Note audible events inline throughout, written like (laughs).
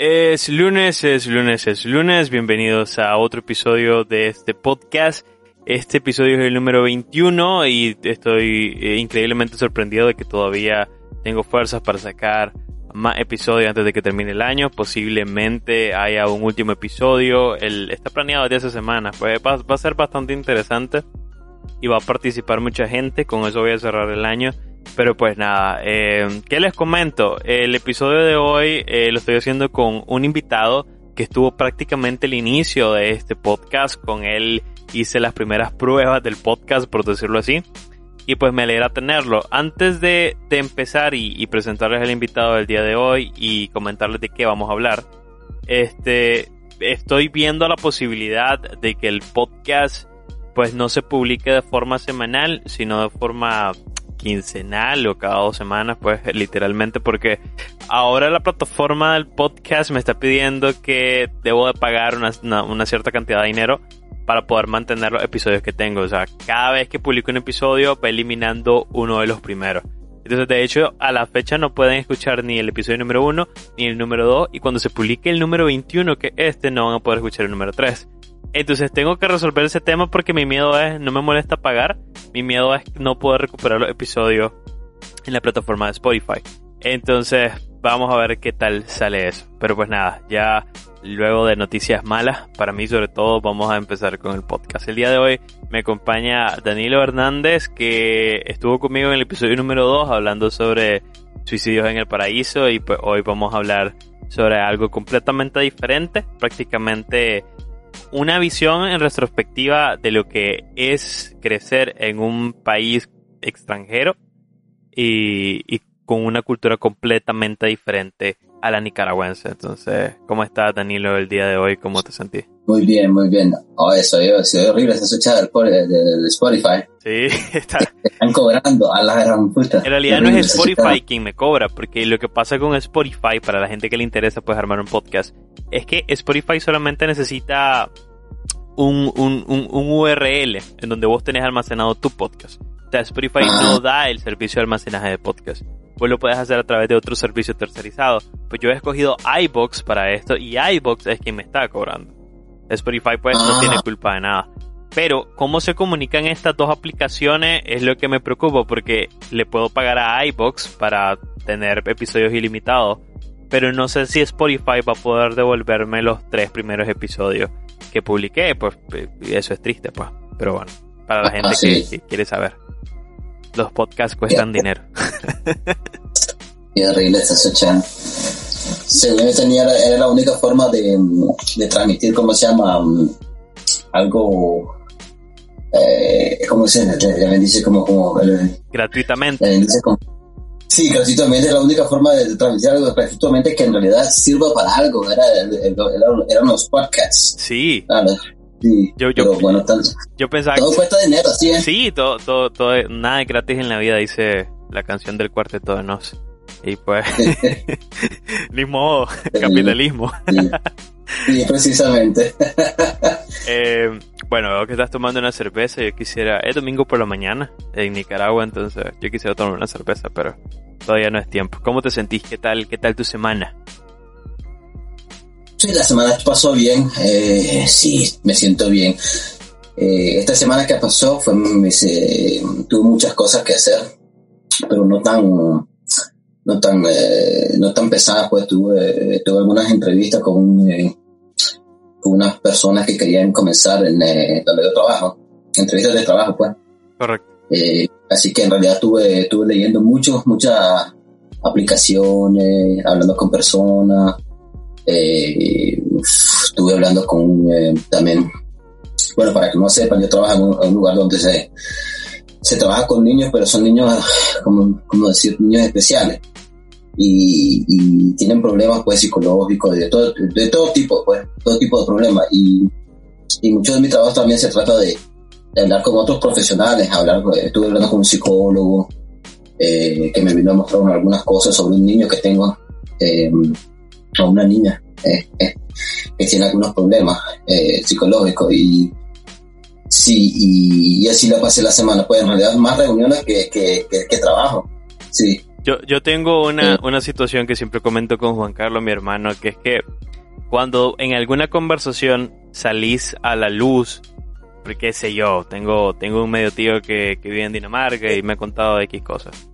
Es lunes, es lunes, es lunes. Bienvenidos a otro episodio de este podcast. Este episodio es el número 21 y estoy eh, increíblemente sorprendido de que todavía tengo fuerzas para sacar más episodios antes de que termine el año. Posiblemente haya un último episodio. El, está planeado desde esa semana. Pues va, va a ser bastante interesante y va a participar mucha gente. Con eso voy a cerrar el año. Pero pues nada, eh, ¿qué les comento? El episodio de hoy eh, lo estoy haciendo con un invitado que estuvo prácticamente el inicio de este podcast. Con él hice las primeras pruebas del podcast, por decirlo así. Y pues me alegra tenerlo. Antes de, de empezar y, presentarles al invitado del día de hoy y comentarles de qué vamos a hablar, este, estoy viendo la posibilidad de que el podcast pues no se publique de forma semanal, sino de forma quincenal o cada dos semanas, pues literalmente porque ahora la plataforma del podcast me está pidiendo que debo de pagar una, una, cierta cantidad de dinero para poder mantener los episodios que tengo. O sea, cada vez que publico un episodio va eliminando uno de los primeros. Entonces, de hecho, a la fecha no pueden escuchar ni el episodio número 1 ni el número 2 y cuando se publique el número 21, que este, no van a poder escuchar el número 3. Entonces tengo que resolver ese tema porque mi miedo es, no me molesta pagar, mi miedo es no poder recuperar los episodios en la plataforma de Spotify. Entonces vamos a ver qué tal sale eso. Pero pues nada, ya luego de noticias malas, para mí sobre todo, vamos a empezar con el podcast. El día de hoy me acompaña Danilo Hernández, que estuvo conmigo en el episodio número 2 hablando sobre suicidios en el paraíso y pues hoy vamos a hablar sobre algo completamente diferente, prácticamente una visión en retrospectiva de lo que es crecer en un país extranjero y, con una cultura completamente diferente a la nicaragüense. Entonces, ¿cómo estás, Danilo, el día de hoy? ¿Cómo te sentís? Muy bien, muy bien. Oh, eso, yo, soy horrible esa escuchar de, Spotify. Sí, (laughs) está. Están cobrando a la gran puta. En realidad no es Spotify quien me cobra, porque lo que pasa con Spotify, para la gente que le interesa, pues armar un podcast, es que Spotify solamente necesita un, un, un, un URL en donde vos tenés almacenado tu podcast. O sea, Spotify no (clears throat) da el servicio de almacenaje de podcast. Vos lo puedes hacer a través de otro servicio tercerizado. Pues yo he escogido iBox para esto y iBox es quien me está cobrando. Spotify pues no tiene culpa de nada. Pero cómo se comunican estas dos aplicaciones es lo que me preocupa porque le puedo pagar a iBox para tener episodios ilimitados. Pero no sé si Spotify va a poder devolverme los tres primeros episodios que publiqué. Pues eso es triste, pues. Pero bueno, para la gente que, que quiere saber. Los podcasts cuestan dinero. Y horrible esta sección. Según yo tenía, era la única forma de, de transmitir, ¿cómo se llama? Algo. Eh, ¿Cómo se llama? dice como. como gratuitamente. Dice como, sí, gratuitamente, es la única forma de transmitir algo gratuitamente que en realidad sirva para algo. Era, era, eran los podcasts. Sí. Claro. Sí, yo, yo, pero bueno, tanto, yo pensaba todo cuesta dinero, ¿sí? ¿eh? Sí, todo, todo, todo, nada es gratis en la vida, dice la canción del cuarteto de Nos. Y pues, (laughs) ni modo, capitalismo. Sí, sí precisamente. (laughs) eh, bueno, veo que estás tomando una cerveza, yo quisiera, es domingo por la mañana en Nicaragua, entonces yo quisiera tomar una cerveza, pero todavía no es tiempo. ¿Cómo te sentís? ¿Qué tal, qué tal tu semana? Sí, la semana pasó bien, eh, sí, me siento bien. Eh, esta semana que pasó fue, tuve muchas cosas que hacer, pero no tan, no tan, eh, no tan pesadas, pues tuve, tuve algunas entrevistas con, con unas personas que querían comenzar en donde yo trabajo, entrevistas de trabajo, pues. Correcto. así que en realidad estuve, estuve leyendo mucho, muchas aplicaciones, hablando con personas, eh, estuve hablando con eh, también, bueno, para que no sepan, yo trabajo en un, lugar donde se, se trabaja con niños, pero son niños, (sighs) como, como decir, niños especiales. Y, tienen problemas pues psicológicos de todo, de todo tipo, pues, todo tipo de problemas. Y, y mucho de mi trabajo también se trata de, hablar con otros profesionales, hablar, estuve hablando con un psicólogo eh, que me vino a mostrar algunas cosas sobre un niño que tengo a una niña eh, eh, que tiene algunos problemas eh, psicológicos y sí, y, así la pasé la semana, pues en realidad más reuniones que, que, trabajo, sí. Yo, yo tengo una, una situación que siempre comento con Juan Carlos, mi hermano, que es que cuando en alguna conversación salís a la luz, porque sé yo, tengo, tengo un medio tío que, que vive en Dinamarca y me ha contado X cosas.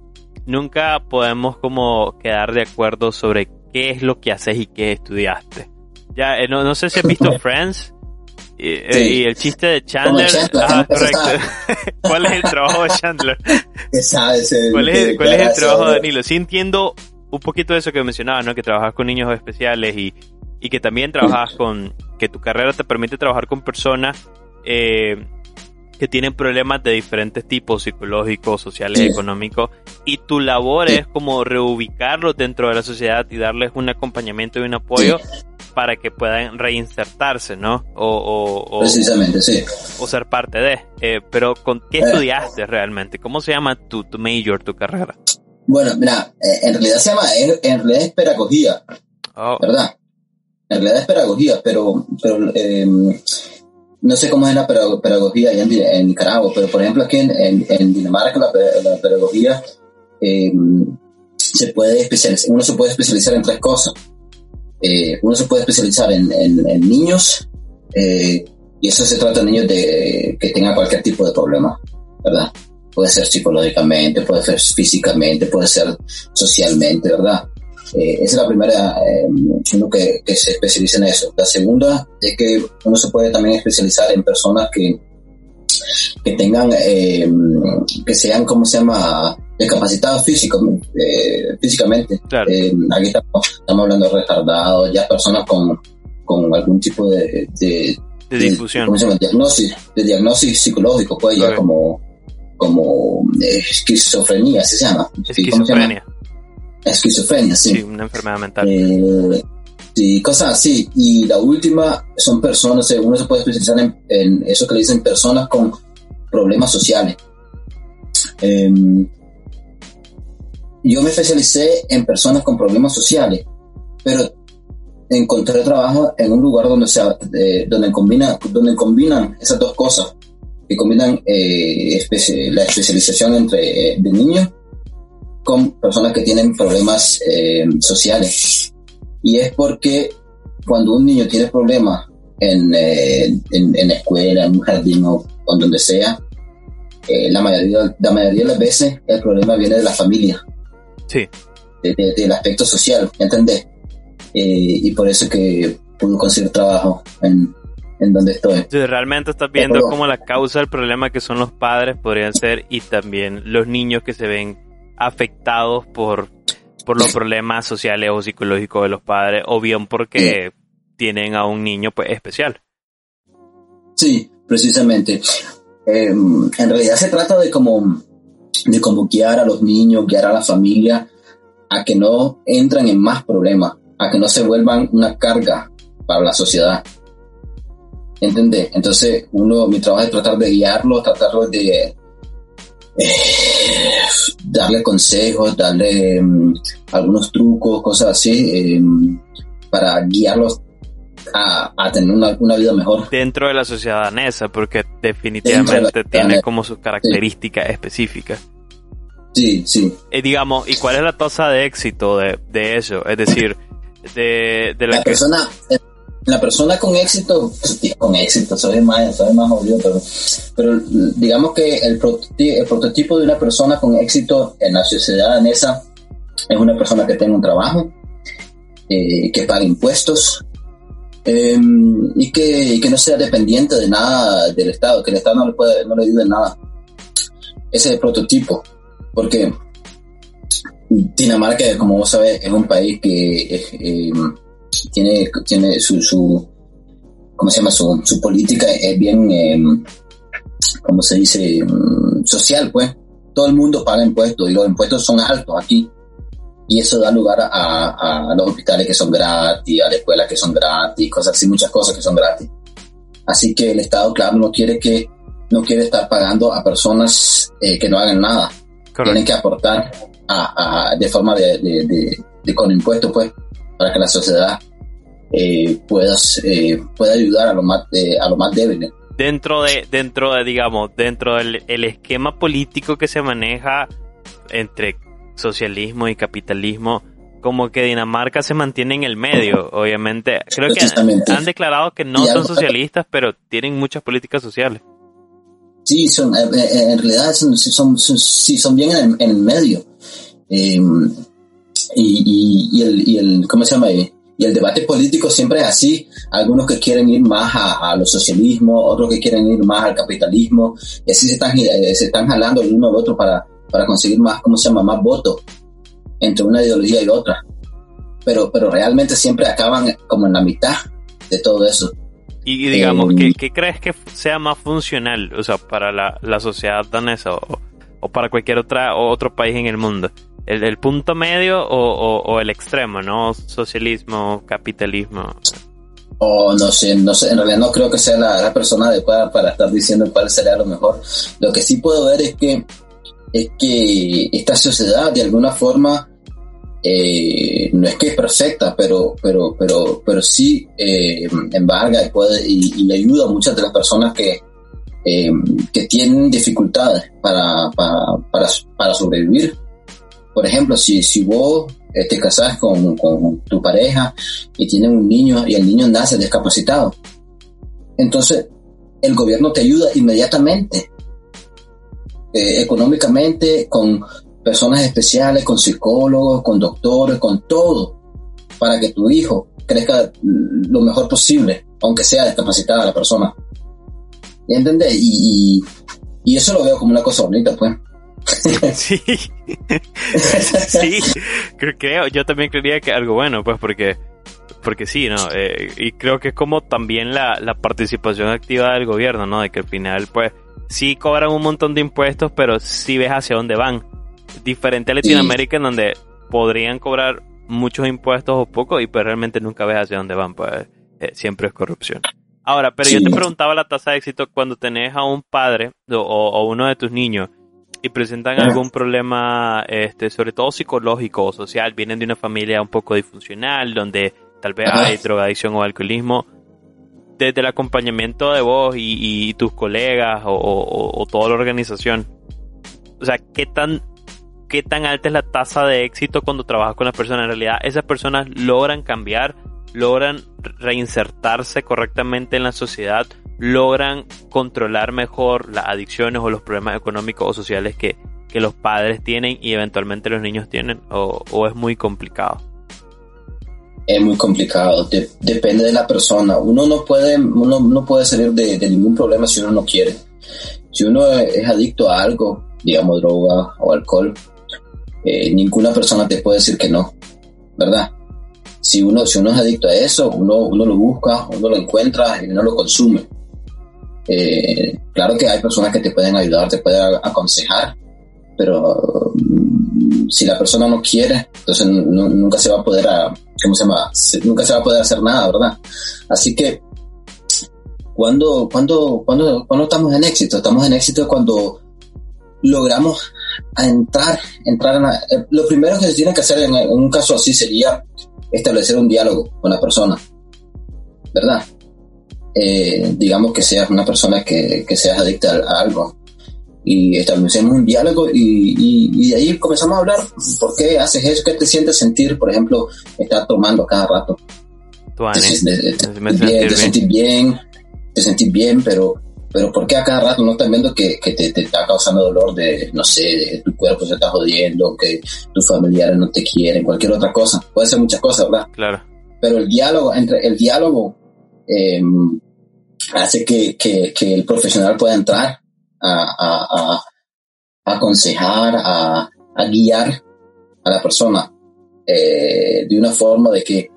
Nunca podemos como quedar de acuerdo sobre qué es lo que haces y qué estudiaste. Ya, eh, no, no sé si has visto Friends. Eh, y, el chiste de Chandler. ah, correcto. (laughs) ¿Cuál es el trabajo de Chandler? ¿Cuál es, cuál es el trabajo de Danilo? Sí entiendo un poquito de eso que mencionabas, ¿no? Que trabajas con niños especiales y, y que también trabajas con... que tu carrera te permite trabajar con personas eh, que tienen problemas de diferentes tipos, psicológicos, sociales, económicos, y tu labor es como reubicarlos dentro de la sociedad y darles un acompañamiento y un apoyo para que puedan reinsertarse, ¿no? O, o, Precisamente, sí. O ser parte de. Eh, pero, ¿con qué eh. estudiaste realmente? ¿Cómo se llama tu, tu major, tu carrera? Bueno, mira, eh, en realidad se llama, en, realidad es pedagogía, oh. ¿verdad? En realidad es pedagogía, pero, pero no sé cómo es la pedagogía allá en, Nicaragua, pero por ejemplo aquí en, Dinamarca la, pedagogía em, se puede especializar, uno se puede especializar en tres cosas. Eh, uno se puede especializar en, niños, eh, y eso se trata de niños de, que tengan cualquier tipo de problema, ¿verdad? Puede ser psicológicamente, puede ser físicamente, puede ser socialmente, ¿verdad? Eh, esa es la primera, eh, uno que, se especializa en eso. La segunda es que uno se puede también especializar en personas que, que tengan, eh, que sean, ¿cómo se llama?, discapacitados físicos, físicamente. aquí estamos, hablando de retardados, ya personas con, con algún tipo de, de, de difusión. ¿cómo se llama? Diagnosis, de diagnóstico psicológico, pues ya como, como esquizofrenia, ¿así se llama? Esquizofrenia esquizofrenia, sí. Sí, una enfermedad mental. Eh, sí, cosas así. Y la última son personas, eh, uno se puede especializar en, eso que le dicen personas con problemas sociales. Em, yo me especialicé en personas con problemas sociales, pero encontré trabajo en un lugar donde, se, eh, donde, combina, donde combinan esas dos cosas, que combinan la especialización entre de niños con personas que tienen problemas eh, sociales. Y es porque cuando un niño tiene problemas en, eh, en, la escuela, en un jardín o, donde sea, eh, la, mayoría, la mayoría de las veces el problema viene de la familia. Sí. del aspecto social, ¿entendés? y por eso que pude conseguir trabajo en, en donde estoy. Entonces, realmente estás viendo como la causa del problema que son los padres podrían ser y también los niños que se ven afectados por, por los (laughs) problemas sociales o psicológicos de los padres, o bien porque tienen a un niño pues, especial. Sí, precisamente. Em, en realidad se trata de como, de como guiar a los niños, guiar a la familia a que no entren en más problemas, a que no se vuelvan una carga para la sociedad. ¿Entendés? Entonces, uno, mi trabajo es tratar de guiarlos, tratarlos de, eh, darle consejos, darle mm, algunos trucos, cosas así, em, para guiarlos a, tener una, vida mejor. Dentro de la sociedad danesa, porque definitivamente tiene como sus características específicas. Sí, sí. Y digamos, ¿y cuál es la tasa de éxito de, eso? Es decir, de, la, persona, la persona con éxito, (laughs) con éxito, soy más, soy más obvio, pero, pero digamos que el, prototipo de una persona con éxito en la sociedad danesa es una persona que tenga un trabajo, eh, que pague impuestos em, y, que, que, no sea dependiente de nada del Estado, que el Estado no le, puede, no le ayude en nada. Ese es el prototipo, porque Dinamarca, como vos sabés, es un país que eh, tiene, tiene su, su, ¿cómo se llama? Su, su política es bien, eh, ¿cómo se dice? Mm, social, pues. Todo el mundo paga impuestos y los impuestos son altos aquí. Y eso da lugar a, a los hospitales que son gratis, a las escuelas que son gratis, cosas así, muchas cosas que son gratis. Así que el Estado, claro, no quiere que no quiere estar pagando a personas eh, que no hagan nada. Tienen que aportar a, de forma de, de, de, con impuestos, pues, para que la sociedad eh, puedas, eh, pueda ayudar a los más, eh, a los más débiles. Dentro de, dentro de, digamos, dentro del el esquema político que se maneja entre socialismo y capitalismo, como que Dinamarca se mantiene en el medio, obviamente. Creo que han, declarado que no son socialistas, pero tienen muchas políticas sociales. Sí, son, eh, eh, en realidad son, son, sí, son bien en, el medio. Em, y, y, el, y el, ¿cómo se llama? Y el debate político siempre es así. Algunos que quieren ir más a, a los socialismos, otros que quieren ir más al capitalismo, y así se están, eh, se están jalando el uno al otro para, para conseguir más, ¿cómo se llama? Más votos entre una ideología y otra. Pero, pero realmente siempre acaban como en la mitad de todo eso. Y, digamos, eh, ¿qué, crees que sea más funcional, o sea, para la, la sociedad danesa o, o, para cualquier otra otro país en el mundo? El, punto medio o, el extremo, ¿no? Socialismo, capitalismo. O no sé, no sé, en realidad no creo que sea la, persona adecuada para estar diciendo cuál sería lo mejor. Lo que sí puedo ver es que, es que esta sociedad de alguna forma eh, no es que es perfecta, pero, pero, pero, pero sí eh, embarga y, puede, y, ayuda a muchas de las personas que, eh, que tienen dificultades para, para, para sobrevivir por ejemplo, si, si vos eh, te casás con, con tu pareja y tienen un niño y el niño nace discapacitado, entonces el gobierno te ayuda inmediatamente, eh, económicamente, con personas especiales, con psicólogos, con doctores, con todo, para que tu hijo crezca lo mejor posible, aunque sea discapacitada la persona. ¿Entendés? Y, y, y eso lo veo como una cosa bonita, pues. (laughs) Sí, (laughs) sí, creo, yo también creería que algo bueno, pues porque, porque sí, ¿no? Eh, y creo que es como también la, la participación activa del gobierno, ¿no? De que al final, pues, sí cobran un montón de impuestos, pero sí ves hacia dónde van. Diferente a Latinoamérica, en donde podrían cobrar muchos impuestos o poco, y pues realmente nunca ves hacia dónde van, pues eh, siempre es corrupción. Ahora, pero yo te preguntaba la tasa de éxito cuando tenés a un padre o, o uno de tus niños y presentan algún problema, este, sobre todo psicológico o social, vienen de una familia un poco disfuncional, donde tal vez hay drogadicción o alcoholismo, desde el acompañamiento de vos y, tus colegas o, toda la organización, o sea, ¿qué tan, ¿qué tan alta es la tasa de éxito cuando trabajas con las personas? En realidad, esas personas logran cambiar, logran reinsertarse correctamente en la sociedad, logran controlar mejor las adicciones o los problemas económicos o sociales que, que los padres tienen y eventualmente los niños tienen o, es muy complicado? Es muy complicado, depende de la persona. Uno no puede, uno no puede salir de, de, ningún problema si uno no quiere. Si uno es adicto a algo, digamos droga o alcohol, eh, ninguna persona te puede decir que no, ¿verdad? Si uno, si uno es adicto a eso, uno, uno lo busca, uno lo encuentra y uno lo consume. Eh, claro que hay personas que te pueden ayudar, te pueden aconsejar, pero mm, si la persona no quiere, entonces nunca se va a poder, ¿cómo se llama? nunca se va a poder hacer nada, ¿verdad? Así que cuando, cuando, cuando, cuando estamos en éxito, estamos en éxito cuando logramos entrar, entrar en eh, lo primero que se tiene que hacer en un caso así sería establecer un diálogo con la persona, ¿verdad? Eh, digamos que seas una persona que, que seas adicta a, algo y establecemos un diálogo y, y, de ahí comenzamos a hablar por qué haces eso, qué te sientes sentir, por ejemplo, estar tomando cada rato. te, sentís bien, te sentís bien, pero pero ¿por qué a cada rato no estás viendo que, que te, te, está causando dolor de, no sé, de tu cuerpo se está jodiendo, que tus familiares no te quieren, cualquier otra cosa? Puede ser muchas cosas, ¿verdad? Claro. Pero el diálogo, entre el diálogo eh, hace que, que, que, el profesional pueda entrar a, a, a aconsejar, a, a, guiar a la persona eh, de una forma de que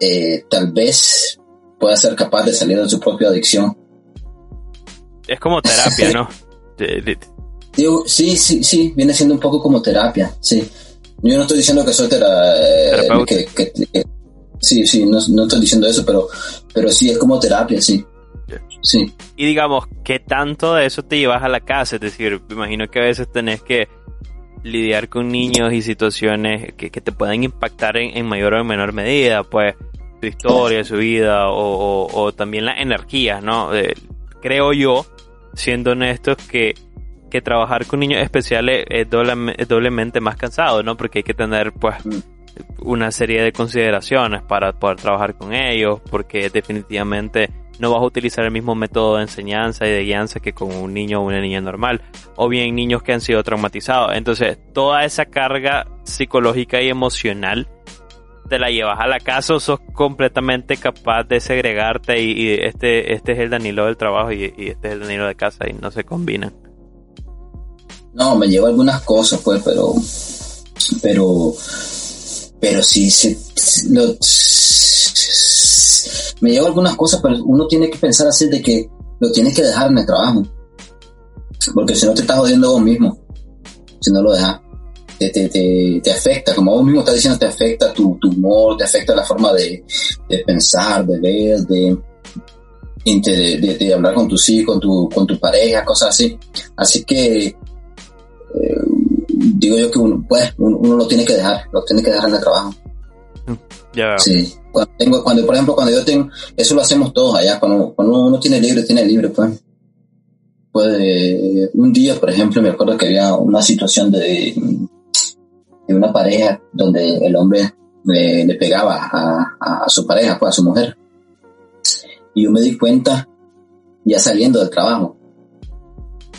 eh, tal vez pueda ser capaz de salir de su propia adicción es como terapia, (laughs) ¿no? sí, sí, sí, viene siendo un poco como terapia, sí. Yo no estoy diciendo que soy terapeuta. Sí, sí, no, estoy diciendo eso, pero, pero sí, es como terapia, sí. Sí. Y digamos, ¿qué tanto de eso te llevas a la casa? Es decir, me imagino que a veces tenés que lidiar con niños y situaciones que, te pueden impactar en, mayor o menor medida, pues su historia, su vida o, o, también la energía, ¿no? creo yo siendo honestos, que, que trabajar con niños especiales es, doblemente más cansado, ¿no? Porque hay que tener, pues, mm. Una serie de consideraciones para poder trabajar con ellos, porque definitivamente no vas a utilizar el mismo método de enseñanza y de guianza que con un niño o una niña normal, o bien niños que han sido traumatizados. Entonces, toda esa carga psicológica y emocional te la llevas a la casa o sos completamente capaz de segregarte y, este, este es el Danilo del trabajo y, este es el Danilo de casa y no se combinan. No, me llevo algunas cosas, pues, pero, pero, pero sí, sí me llevo algunas cosas, pero uno tiene que pensar así de que lo tienes que dejar en el trabajo, porque si no te estás jodiendo vos mismo, si no lo dejas te, te, te, afecta, como vos mismo estás diciendo, te afecta tu, tu humor, te afecta la forma de, de pensar, de ver, de, de, de, hablar con tus hijos, con tu, con tu pareja, cosas así. Así que eh, digo yo que uno, pues, uno, lo tiene que dejar, lo tiene que dejar en el trabajo. Ya. Sí. Cuando, tengo, cuando, por ejemplo, cuando yo tengo, eso lo hacemos todos allá, cuando, cuando uno tiene libre, tiene libre, pues. Pues un día, por ejemplo, me acuerdo que había una situación de, de una pareja donde el hombre le, pegaba a, su pareja, pues a su mujer. Y yo me di cuenta ya saliendo del trabajo.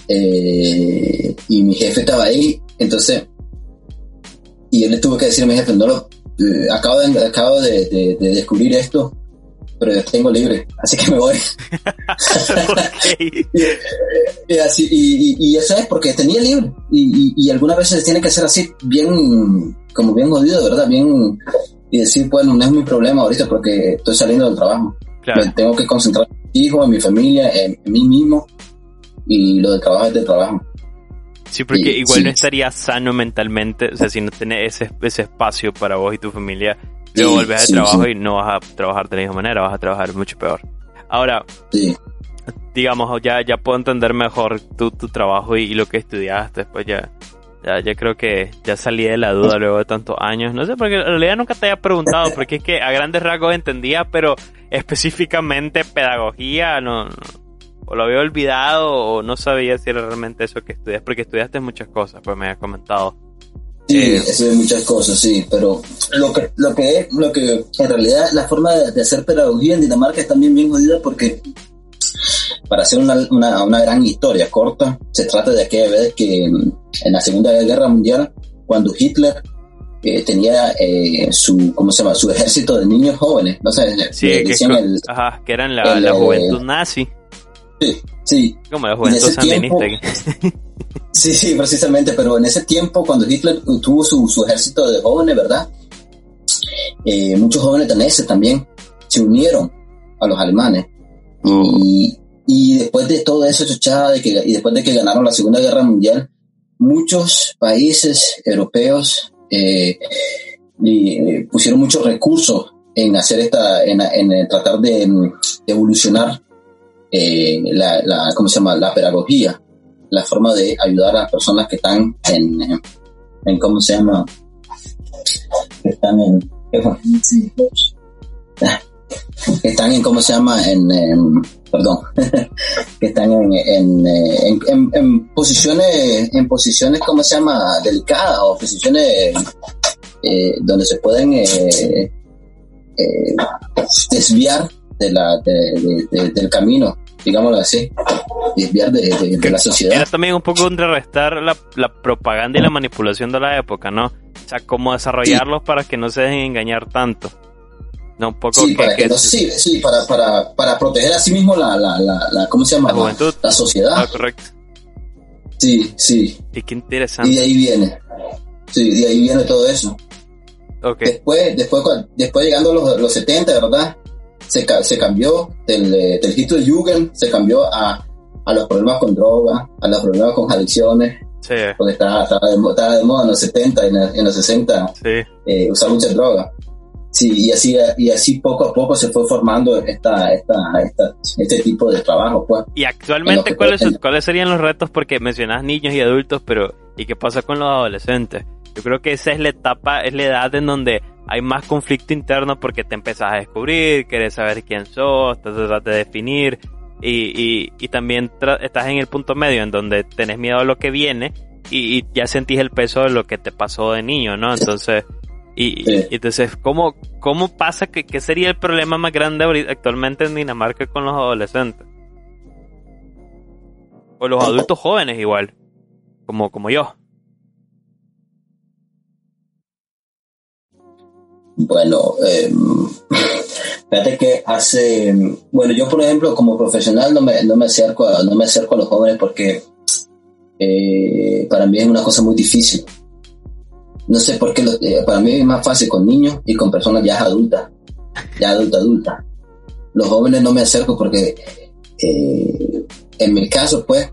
Eh, y mi jefe estaba ahí, entonces, y él le tuvo que decir a mi jefe, no lo, eh, acabo, de, acabo de, descubrir esto, pero yo tengo libre, así que me voy. (laughs) (laughs) y, así, y, eso es porque tenía libre. Y, y, algunas veces tiene que ser así, bien, como bien jodido, ¿verdad? Bien, y decir, bueno, no es mi problema ahorita porque estoy saliendo del trabajo. tengo que concentrar en mi hijo, en mi familia, en, mí mismo, y lo del trabajo es del trabajo. Sí, porque igual no estaría sano mentalmente, o sea, si no tenés ese, ese espacio para vos y tu familia, Luego volvés al trabajo y no vas a trabajar de la misma manera, vas a trabajar mucho peor. Ahora, digamos, ya, ya puedo entender mejor tu, tu trabajo y, lo que estudiaste, pues ya, ya, ya creo que ya salí de la duda luego de tantos años. No sé, porque en realidad nunca te había preguntado, (laughs) porque es que a grandes rasgos entendía, pero específicamente pedagogía, no, o lo había olvidado o no sabía si era realmente eso que estudias, porque estudiaste muchas cosas, pues me habías comentado. Sí, eh, eso es muchas cosas, sí, pero lo que, lo que es, lo que en realidad la forma de, hacer pedagogía en Dinamarca es también bien jodida porque para hacer una, una, una, gran historia corta, se trata de aquella vez que en la Segunda Guerra Mundial, cuando Hitler eh, tenía eh, su, ¿cómo se llama? Su ejército de niños jóvenes, no sé, sí, que, ajá, que eran la, la juventud nazi. Sí, sí. Como la juventud sandinista. (laughs) Sí, sí, precisamente, pero en ese tiempo, cuando Hitler tuvo su, su ejército de jóvenes, ¿verdad? Eh, muchos jóvenes daneses también se unieron a los alemanes. Y, y, después de todo eso, de que, y después de que ganaron la Segunda Guerra Mundial, muchos países europeos eh, eh pusieron muchos recursos en hacer esta, en, en tratar de, evolucionar eh, la, la, ¿cómo se llama? La pedagogía la forma de ayudar a las personas que están en, en, ¿cómo se llama? Que están en, que están en, ¿cómo se llama? En, perdón, (laughs) que están en, en, en, posiciones, en posiciones, ¿cómo se llama? Delicadas o posiciones eh, donde se pueden, eh, eh, desviar de la, del camino, digámoslo así, desviar de, la sociedad. Era también un poco contrarrestar la, la, propaganda y la manipulación de la época, ¿no? O sea, cómo desarrollarlos para que no se dejen engañar tanto. No, un poco sí, para, que, sí, sí, para, para, para proteger a sí mismo la, la, la, ¿cómo se llama? La juventud. La, sociedad. Ah, correcto. Sí, sí. Y qué interesante. Y de ahí viene. Sí, de ahí viene todo eso. Okay. Después, después, después llegando a los, los 70, ¿verdad? Se, se cambió del, del de Jugend, se cambió a, a los problemas con droga, a los problemas con adicciones. Sí. Porque estaba, estaba, de, estaba de moda en los 70 y en, los 60 sí. eh, usar mucha droga. Sí, y así, y así poco a poco se fue formando esta, esta, esta, este tipo de trabajo, pues. Y actualmente, ¿cuáles, ¿cuáles serían los retos? Porque mencionas niños y adultos, pero ¿y qué pasa con los adolescentes? Yo creo que esa es la etapa, es la edad en donde hay más conflicto interno porque te empezás a descubrir, quieres saber quién sos, te tratas de definir y, y, y también estás en el punto medio en donde tenés miedo a lo que viene y, y ya sentís el peso de lo que te pasó de niño, ¿no? Entonces y, entonces, ¿cómo, cómo pasa que qué sería el problema más grande actualmente en Dinamarca con los adolescentes? O los adultos jóvenes igual, como, como yo. Bueno, eh, (laughs) fíjate que hace, bueno, yo por ejemplo como profesional no me, no me acerco a, no me acerco a los jóvenes porque eh, para mí es una cosa muy difícil no sé por qué, eh, para mí es más fácil con niños y con personas ya adultas, ya adulta, adulta. Los jóvenes no me acerco porque, en mi caso, pues,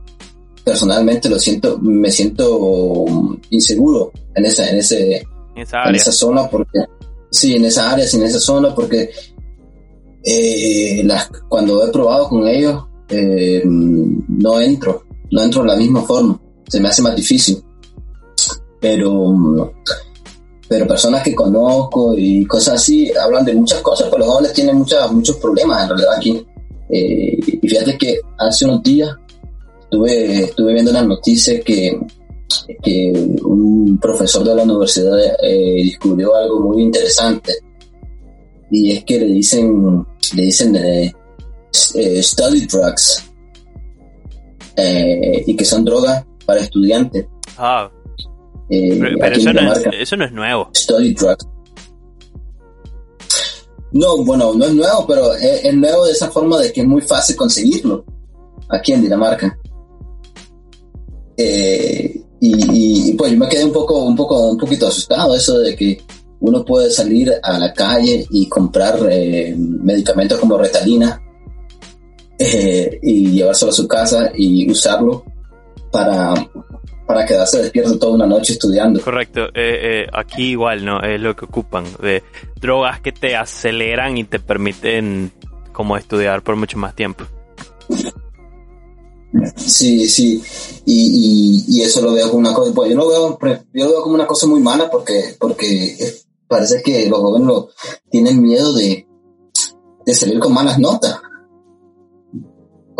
personalmente lo siento, me siento inseguro en esa, en ese, en esa zona porque, sí, en esa área, sí, en esa zona porque eh, las, cuando he probado con ellos, no entro, no entro de la misma forma, se me hace más difícil pero pero personas que conozco y cosas así hablan de muchas cosas, pero los jóvenes tienen muchas, muchos problemas en realidad aquí. Eh, y fíjate que hace unos días estuve, estuve viendo las noticias que, que un profesor de la universidad eh, descubrió algo muy interesante y es que le dicen le dicen eh, study drugs y que son drogas para estudiantes. Ah. Eh, pero, eso, no es, eso, no es, nuevo. Study No, bueno, no es nuevo, pero es, nuevo de esa forma de que es muy fácil conseguirlo aquí en Dinamarca. Eh, y, pues yo me quedé un poco, un poco, un poquito asustado eso de que uno puede salir a la calle y comprar eh, medicamentos como retalina y llevárselo a su casa y usarlo para para quedarse despierto toda una noche estudiando. Correcto, eh, eh, aquí igual, ¿no? Es lo que ocupan, de drogas que te aceleran y te permiten como estudiar por mucho más tiempo. Sí, sí, y, eso lo veo como una cosa, pues yo lo veo, yo lo veo como una cosa muy mala porque, porque parece que los jóvenes tienen miedo de, de salir con malas notas.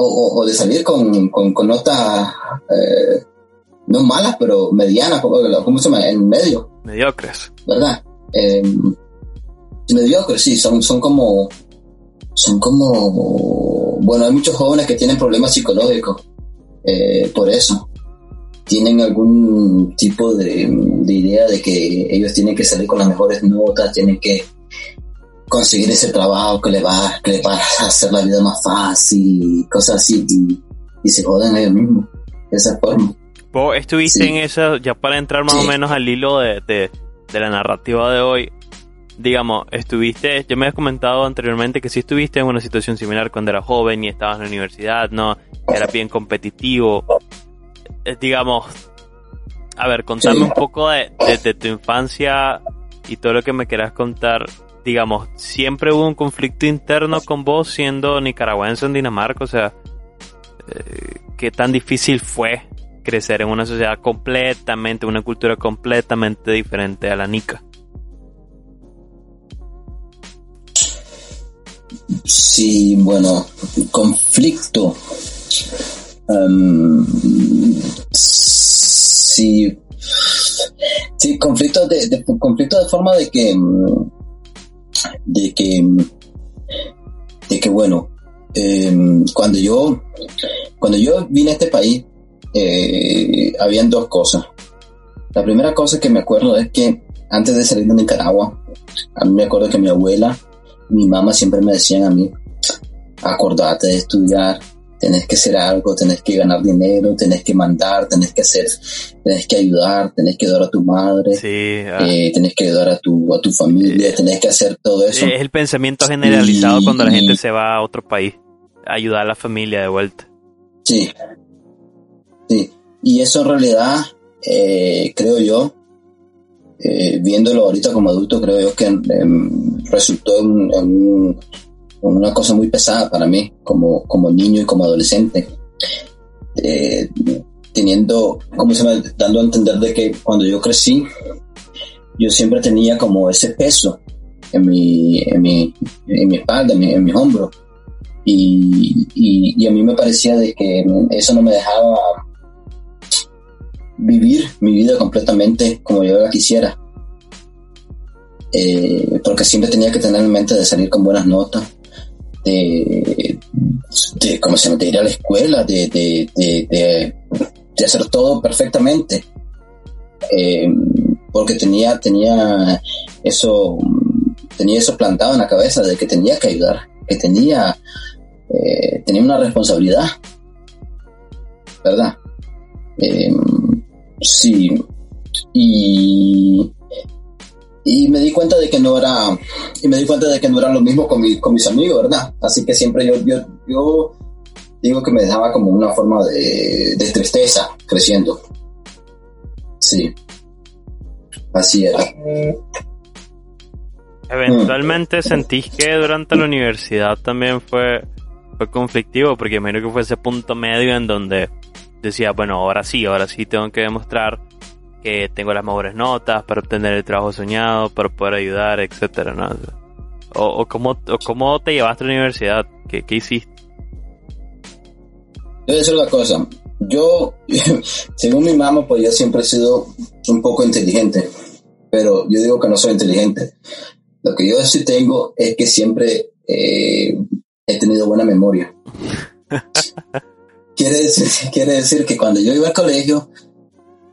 O, de salir con, con, notas eh, no malas, pero medianas, ¿cómo se llama? En medio. Mediocres. ¿Verdad? Eh, mediocres, sí, son, son como, son como, bueno, hay muchos jóvenes que tienen problemas psicológicos eh, por eso. Tienen algún tipo de, idea de que ellos tienen que salir con las mejores notas, tienen que conseguir ese trabajo que le va, que le va a hacer la vida más fácil, cosas así, y, y se joden ellos mismos de esa forma. Vos estuviste en eso, ya para entrar más o menos al hilo de, de, la narrativa de hoy, digamos, estuviste, yo me has comentado anteriormente que sí estuviste en una situación similar cuando eras joven y estabas en la universidad, ¿no? Era bien competitivo. Eh, digamos, a ver, contame un poco de, de, tu infancia y todo lo que me quieras contar. Digamos, siempre hubo un conflicto interno con vos siendo nicaragüense en Dinamarca, o sea, eh, ¿qué tan difícil fue crecer en una sociedad completamente, una cultura completamente diferente a la nica. Sí, bueno, conflicto. Um, sí, sí, conflicto de, conflicto de forma de que, mm, de que, de que bueno, em, cuando yo, cuando yo vine a este país, eh, habían dos cosas. La primera cosa que me acuerdo es que antes de salir de Nicaragua, a mí me acuerdo que mi abuela, mi mamá siempre me decían a mí, acordate de estudiar, tenés que hacer algo, tenés que ganar dinero, tenés que mandar, tenés que hacer, tenés que ayudar, tenés que ayudar a tu madre, Sí, ah, eh, tenés que ayudar a tu, a tu familia, tenés que hacer todo eso. es el pensamiento generalizado Y- cuando la gente se va a otro país. Ayudar a la familia de vuelta. Sí. Sí. Y eso en realidad, eh, creo yo, eh, viéndolo ahorita como adulto, creo yo que em, resultó en, en un- en una cosa muy pesada para mí, como, como niño y como adolescente. Eh, teniendo, como se llama? Dando a entender de que cuando yo crecí, yo siempre tenía como ese peso en mi, en mi, en mi espalda, en mi, en mis hombros y, y, y a mí me parecía de que eso no me dejaba vivir mi vida completamente como yo la quisiera. Eh, porque siempre tenía que tener en mente de salir con buenas notas, de, de ¿cómo se ir a la escuela, de, de, de, hacer todo perfectamente. Eh, porque tenía, tenía eso, tenía eso plantado en la cabeza de que tenía que ayudar, que tenía eh, tenía una responsabilidad, ¿verdad? Sí, y, y me di cuenta de que no era, y me di cuenta de que no era lo mismo con, mi- con mis amigos, ¿verdad? Así que siempre yo, yo, yo digo que me dejaba como una forma de, de tristeza creciendo. Sí, así era. Eventualmente sentís que durante la universidad también fue, fue conflictivo, porque imagino que fue ese punto medio en donde decía, bueno, ahora sí, ahora sí tengo que demostrar que tengo las mejores notas para obtener el trabajo soñado, para poder ayudar, etcétera, ¿no? O, o, cómo, o cómo te llevaste a la universidad, ¿qué, qué hiciste? Yo voy a decir una cosa. Yo, (laughs) según mi mamá, pues yo siempre he sido un poco inteligente, pero yo digo que no soy inteligente. Lo que yo sí tengo es que siempre eh, he tenido buena memoria. (laughs) quiere, decir, (laughs) quiere decir que cuando yo iba al colegio,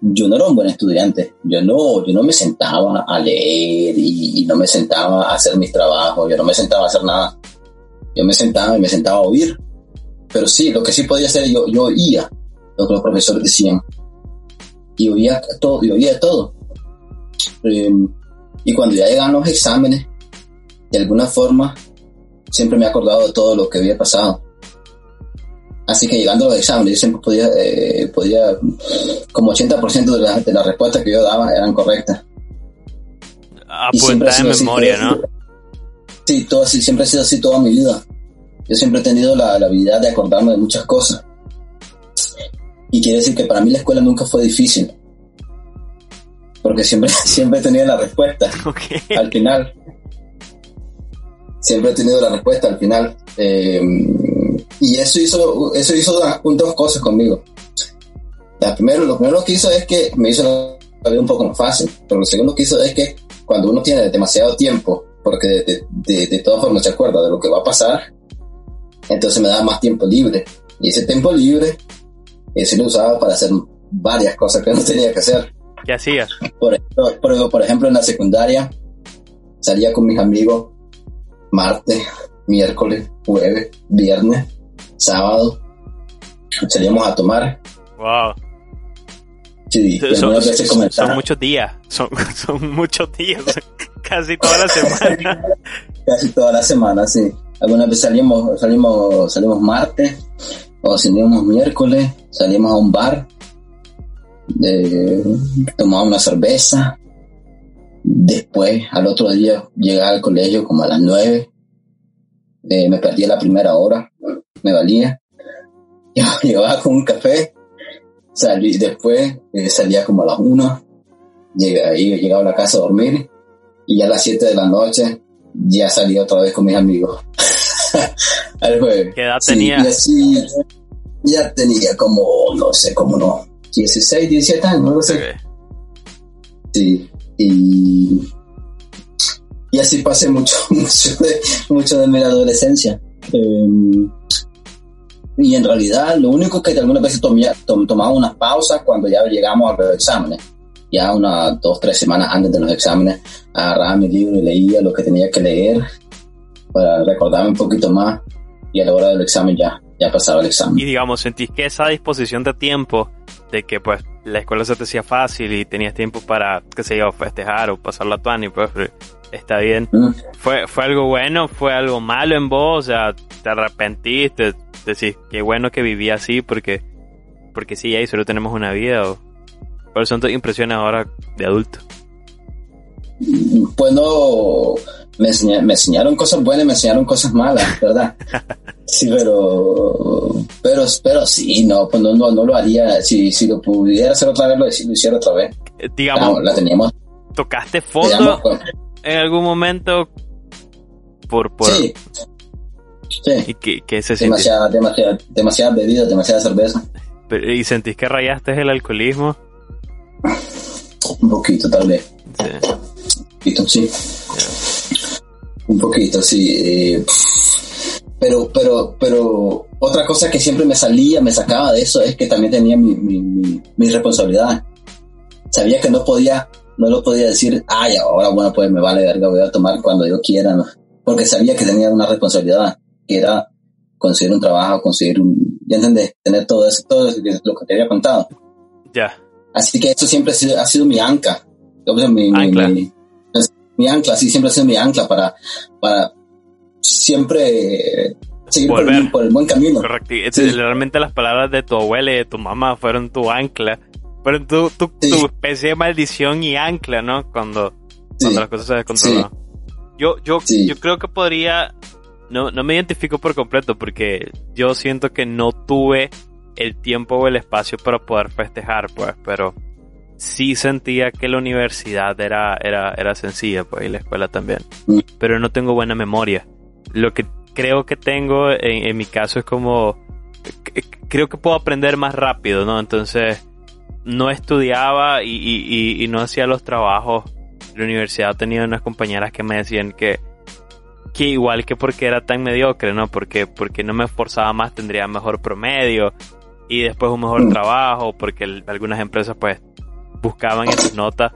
yo no era un buen estudiante. Yo no, yo no me sentaba a leer y, y no me sentaba a hacer mis trabajos, yo no me sentaba a hacer nada. Yo me sentaba y me sentaba a oír pero sí, lo que sí podía hacer, yo, yo oía lo que los profesores decían. Y oía todo, y oía todo. Eh, y cuando ya llegaban los exámenes, de alguna forma, siempre me he acordado de todo lo que había pasado. Así que llegando a los exámenes, yo siempre podía, eh, podía como 80% de las de las respuestas que yo daba eran correctas. Y siempre Apunta ha de sido así, memoria, ¿no? Sí, todo así, siempre ha sido así toda mi vida. Yo siempre he tenido la, la habilidad de acordarme de muchas cosas. Y quiere decir que para mí la escuela nunca fue difícil. Porque siempre, (laughs) siempre he tenido la respuesta (laughs) al final. Siempre he tenido la respuesta al final. Eh, y eso hizo, eso hizo dos cosas conmigo. La primero, lo primero que hizo es que me hizo la vida un poco más fácil. Pero lo segundo que hizo es que cuando uno tiene demasiado tiempo, porque de, de, de, de todas formas se acuerda de lo que va a pasar, entonces me daba más tiempo libre. Y ese tiempo libre, ese lo usaba para hacer varias cosas que no tenía que hacer. ¿Qué hacías? Por ejemplo, por, por ejemplo, en la secundaria salía con mis amigos martes, miércoles, jueves, viernes, sábado. Salíamos a tomar. Wow. Sí, Son, veces (laughs) son- muchos días. Son, son muchos días. Casi toda la semana. (laughs) casi toda la semana, sí. Algunas veces salimos, salimos, salimos martes, o salimos miércoles, salimos a un bar, eh, tomábamos una cerveza, después al otro día llegaba al colegio como a las nueve, eh, me perdía la primera hora, me valía, (laughs) llevaba con un café, salí, después eh, salía como a las una, llega, ahí llegaba a la casa a dormir, y ya a las 7 de la noche ya salí otra vez con mis amigos (laughs) al jueves. ¿Qué edad Sí, y así ya tenía como, no sé, como no, 16, 17 años, no sé. Ok. Sí, y, y así pasé mucho, (laughs) mucho de, mucho de mi adolescencia. Eh, y en realidad lo único que algunas veces tomía, tom, tomaba unas pausas cuando ya llegamos a los exámenes. Ya unas dos, tres semanas antes de los exámenes, agarraba mi libro y leía lo que tenía que leer para recordarme un poquito más y a la hora del examen ya, ya pasaba el examen. Y digamos, sentís que esa disposición de tiempo, de que pues la escuela se te hacía fácil y tenías tiempo para, qué sé yo, festejar o pasar la tuani, pues está bien. Mm. ¿Fue, ¿Fue algo bueno? ¿Fue algo malo en vos? O sea, ¿te arrepentiste? Decís, qué bueno que viví así porque, porque sí, ahí solo tenemos una vida. O, ¿Cuáles son tus impresiones ahora de adulto? Pues no, me, me enseñaron cosas buenas, me enseñaron cosas malas, ¿verdad? (laughs) Sí, pero, pero, pero sí, no, pues no, no, no lo haría. Si, si lo pudiera hacer otra vez, lo, lo hiciera otra vez. Eh, digamos, la teníamos. ¿Tocaste fondo en algún momento? Por, por... Sí. Sí. ¿Y qué, qué se demasiada, demasiada, demasiada bebida, demasiada cerveza. ¿Y sentís que rayaste el alcoholismo? Un poquito, tal vez. Sí. Un poquito, sí. Un poquito, sí. Eh, pero, pero, pero otra cosa que siempre me salía, me sacaba de eso es que también tenía mi, mi, mi, responsabilidad. Sabía que no podía, no lo podía decir, ay, ahora bueno, pues me vale verga, voy a tomar cuando yo quiera, porque sabía que tenía una responsabilidad, que era conseguir un trabajo, conseguir un, ya entendés, tener todo eso, todo lo que te había contado. Ya. Así que eso siempre ha sido, ha sido mi anca. Mi, ancla. Mi, mi, ancla, sí, siempre ha sido mi ancla para, para siempre seguir por el, por el, buen camino. Correcto. Sí. Realmente las palabras de tu abuela y de tu mamá fueron tu ancla. Fueron tu, tu, sí. tu especie de maldición y ancla, ¿no? Cuando, cuando las cosas se descontrolan. Yo, yo, yo creo que podría, no, no me identifico por completo porque yo siento que no tuve el tiempo o el espacio para poder festejar, pues, pero sí sentía que la universidad era, era, era sencilla, pues, y la escuela también. Mm. Pero no tengo buena memoria. Lo que creo que tengo en, en mi caso es como, creo que puedo aprender más rápido, ¿no? Entonces, no estudiaba y, y, y no hacía los trabajos. La universidad tenía unas compañeras que me decían que, que igual que porque era tan mediocre, ¿no? Porque, porque no me esforzaba más tendría mejor promedio y después un mejor trabajo, porque algunas empresas pues buscaban en sus notas,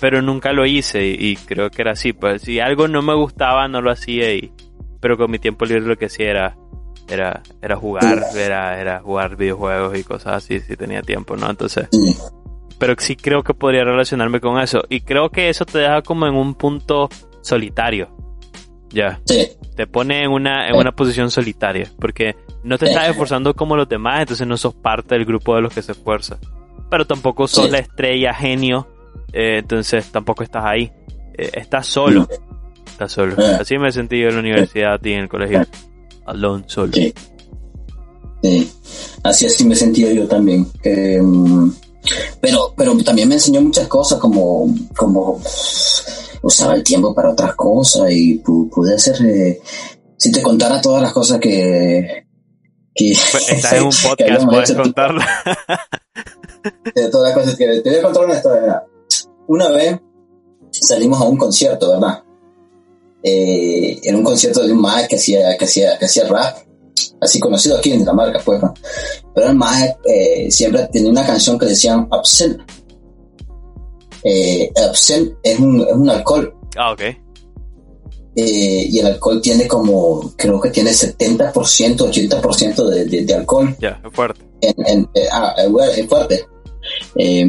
pero nunca lo hice y, creo que era así, pues si algo no me gustaba no lo hacía y pero con mi tiempo libre lo que hacía era era, era jugar, era, era jugar videojuegos y cosas así si tenía tiempo, ¿no? Entonces, pero sí creo que podría relacionarme con eso y creo que eso te deja como en un punto solitario. Ya. Sí. Te pone en una, en una posición solitaria. Porque no te estás esforzando como los demás, entonces no sos parte del grupo de los que se esfuerza. Pero tampoco sos la estrella genio, eh, entonces tampoco estás ahí. Eh, estás solo. Estás solo. Así me he sentido en la universidad y en el colegio. Alone, solo. Sí. sí. Así así me he sentido yo también. Eh, pero, pero también me enseñó muchas cosas como, como usaba el tiempo para otras cosas y pude hacer, eh, si te contara todas las cosas que... que pues estás (laughs) en un podcast, puedes contarla. (laughs) (laughs) (laughs) de todas las cosas que... Te voy a contar una historia. Una vez salimos a un concierto, ¿verdad? Eh, en un concierto de un maestro que hacía, que hacía, que hacía rap, así conocido aquí en Dinamarca, pues, ¿no? Pero el maestro eh, siempre tenía una canción que decían Absent eh, absent es un, es un alcohol. Ah, ok. Eh, y el alcohol tiene como, creo que tiene 70%, 80% de, de, de alcohol. Ya, es fuerte. En, en, eh, ah, es fuerte. Eh,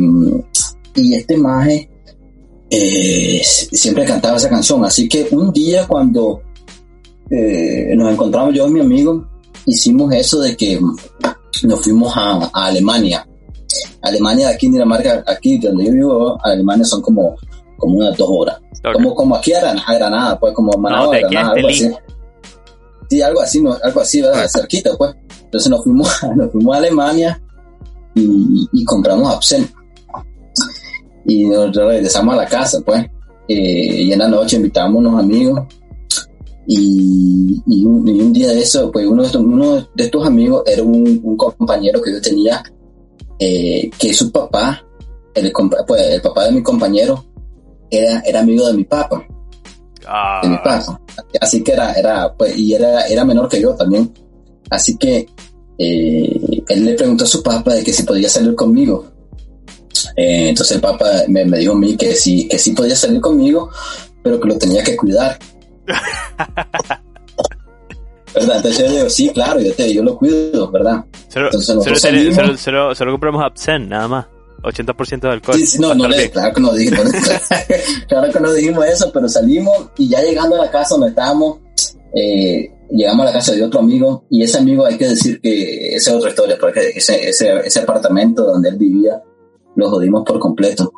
y este maje eh, siempre cantaba esa canción. Así que un día cuando eh, nos encontramos yo y mi amigo, hicimos eso de que nos fuimos a, a Alemania Alemania, aquí en Dinamarca, aquí donde yo vivo, Alemania son como, como unas dos horas. Como, como aquí a Granada, pues como Managua, no, Granada, algo así. Sí, algo así, no, algo así, ¿verdad? cerquita, pues. Entonces nos fuimos, (laughs) nos fuimos a Alemania y, y compramos Absent. Y nos regresamos a la casa, pues. Eh, y en la noche invitamos a unos amigos y, y, un, y, un, día de eso, pues uno de estos, uno de estos amigos era un, un compañero que yo tenía eh, que su papá, el, pues, el papá de mi compañero, era, era amigo de mi papá. Ah. de mi papá. Así que era, era, pues, y era, era menor que yo también. Así que eh, él le preguntó a su papá de que si podía salir conmigo. Eh, entonces el papá me, me dijo a mí que sí, que sí podía salir conmigo, pero que lo tenía que cuidar. (laughs) ¿Verdad? Entonces yo le digo, sí, claro, yo, te, yo lo cuido, ¿verdad? Solo, solo, salimos. solo, solo- solo compramos Absent, nada más. 80% de alcohol. Sí, sí, no, no le, claro que no dijimos, (laughs) (laughs) claro que no dijimos eso, pero salimos y ya llegando a la casa donde estábamos, eh, llegamos a la casa de otro amigo y ese amigo hay que decir que esa es otra historia, porque ese, ese, ese apartamento donde él vivía lo jodimos por completo.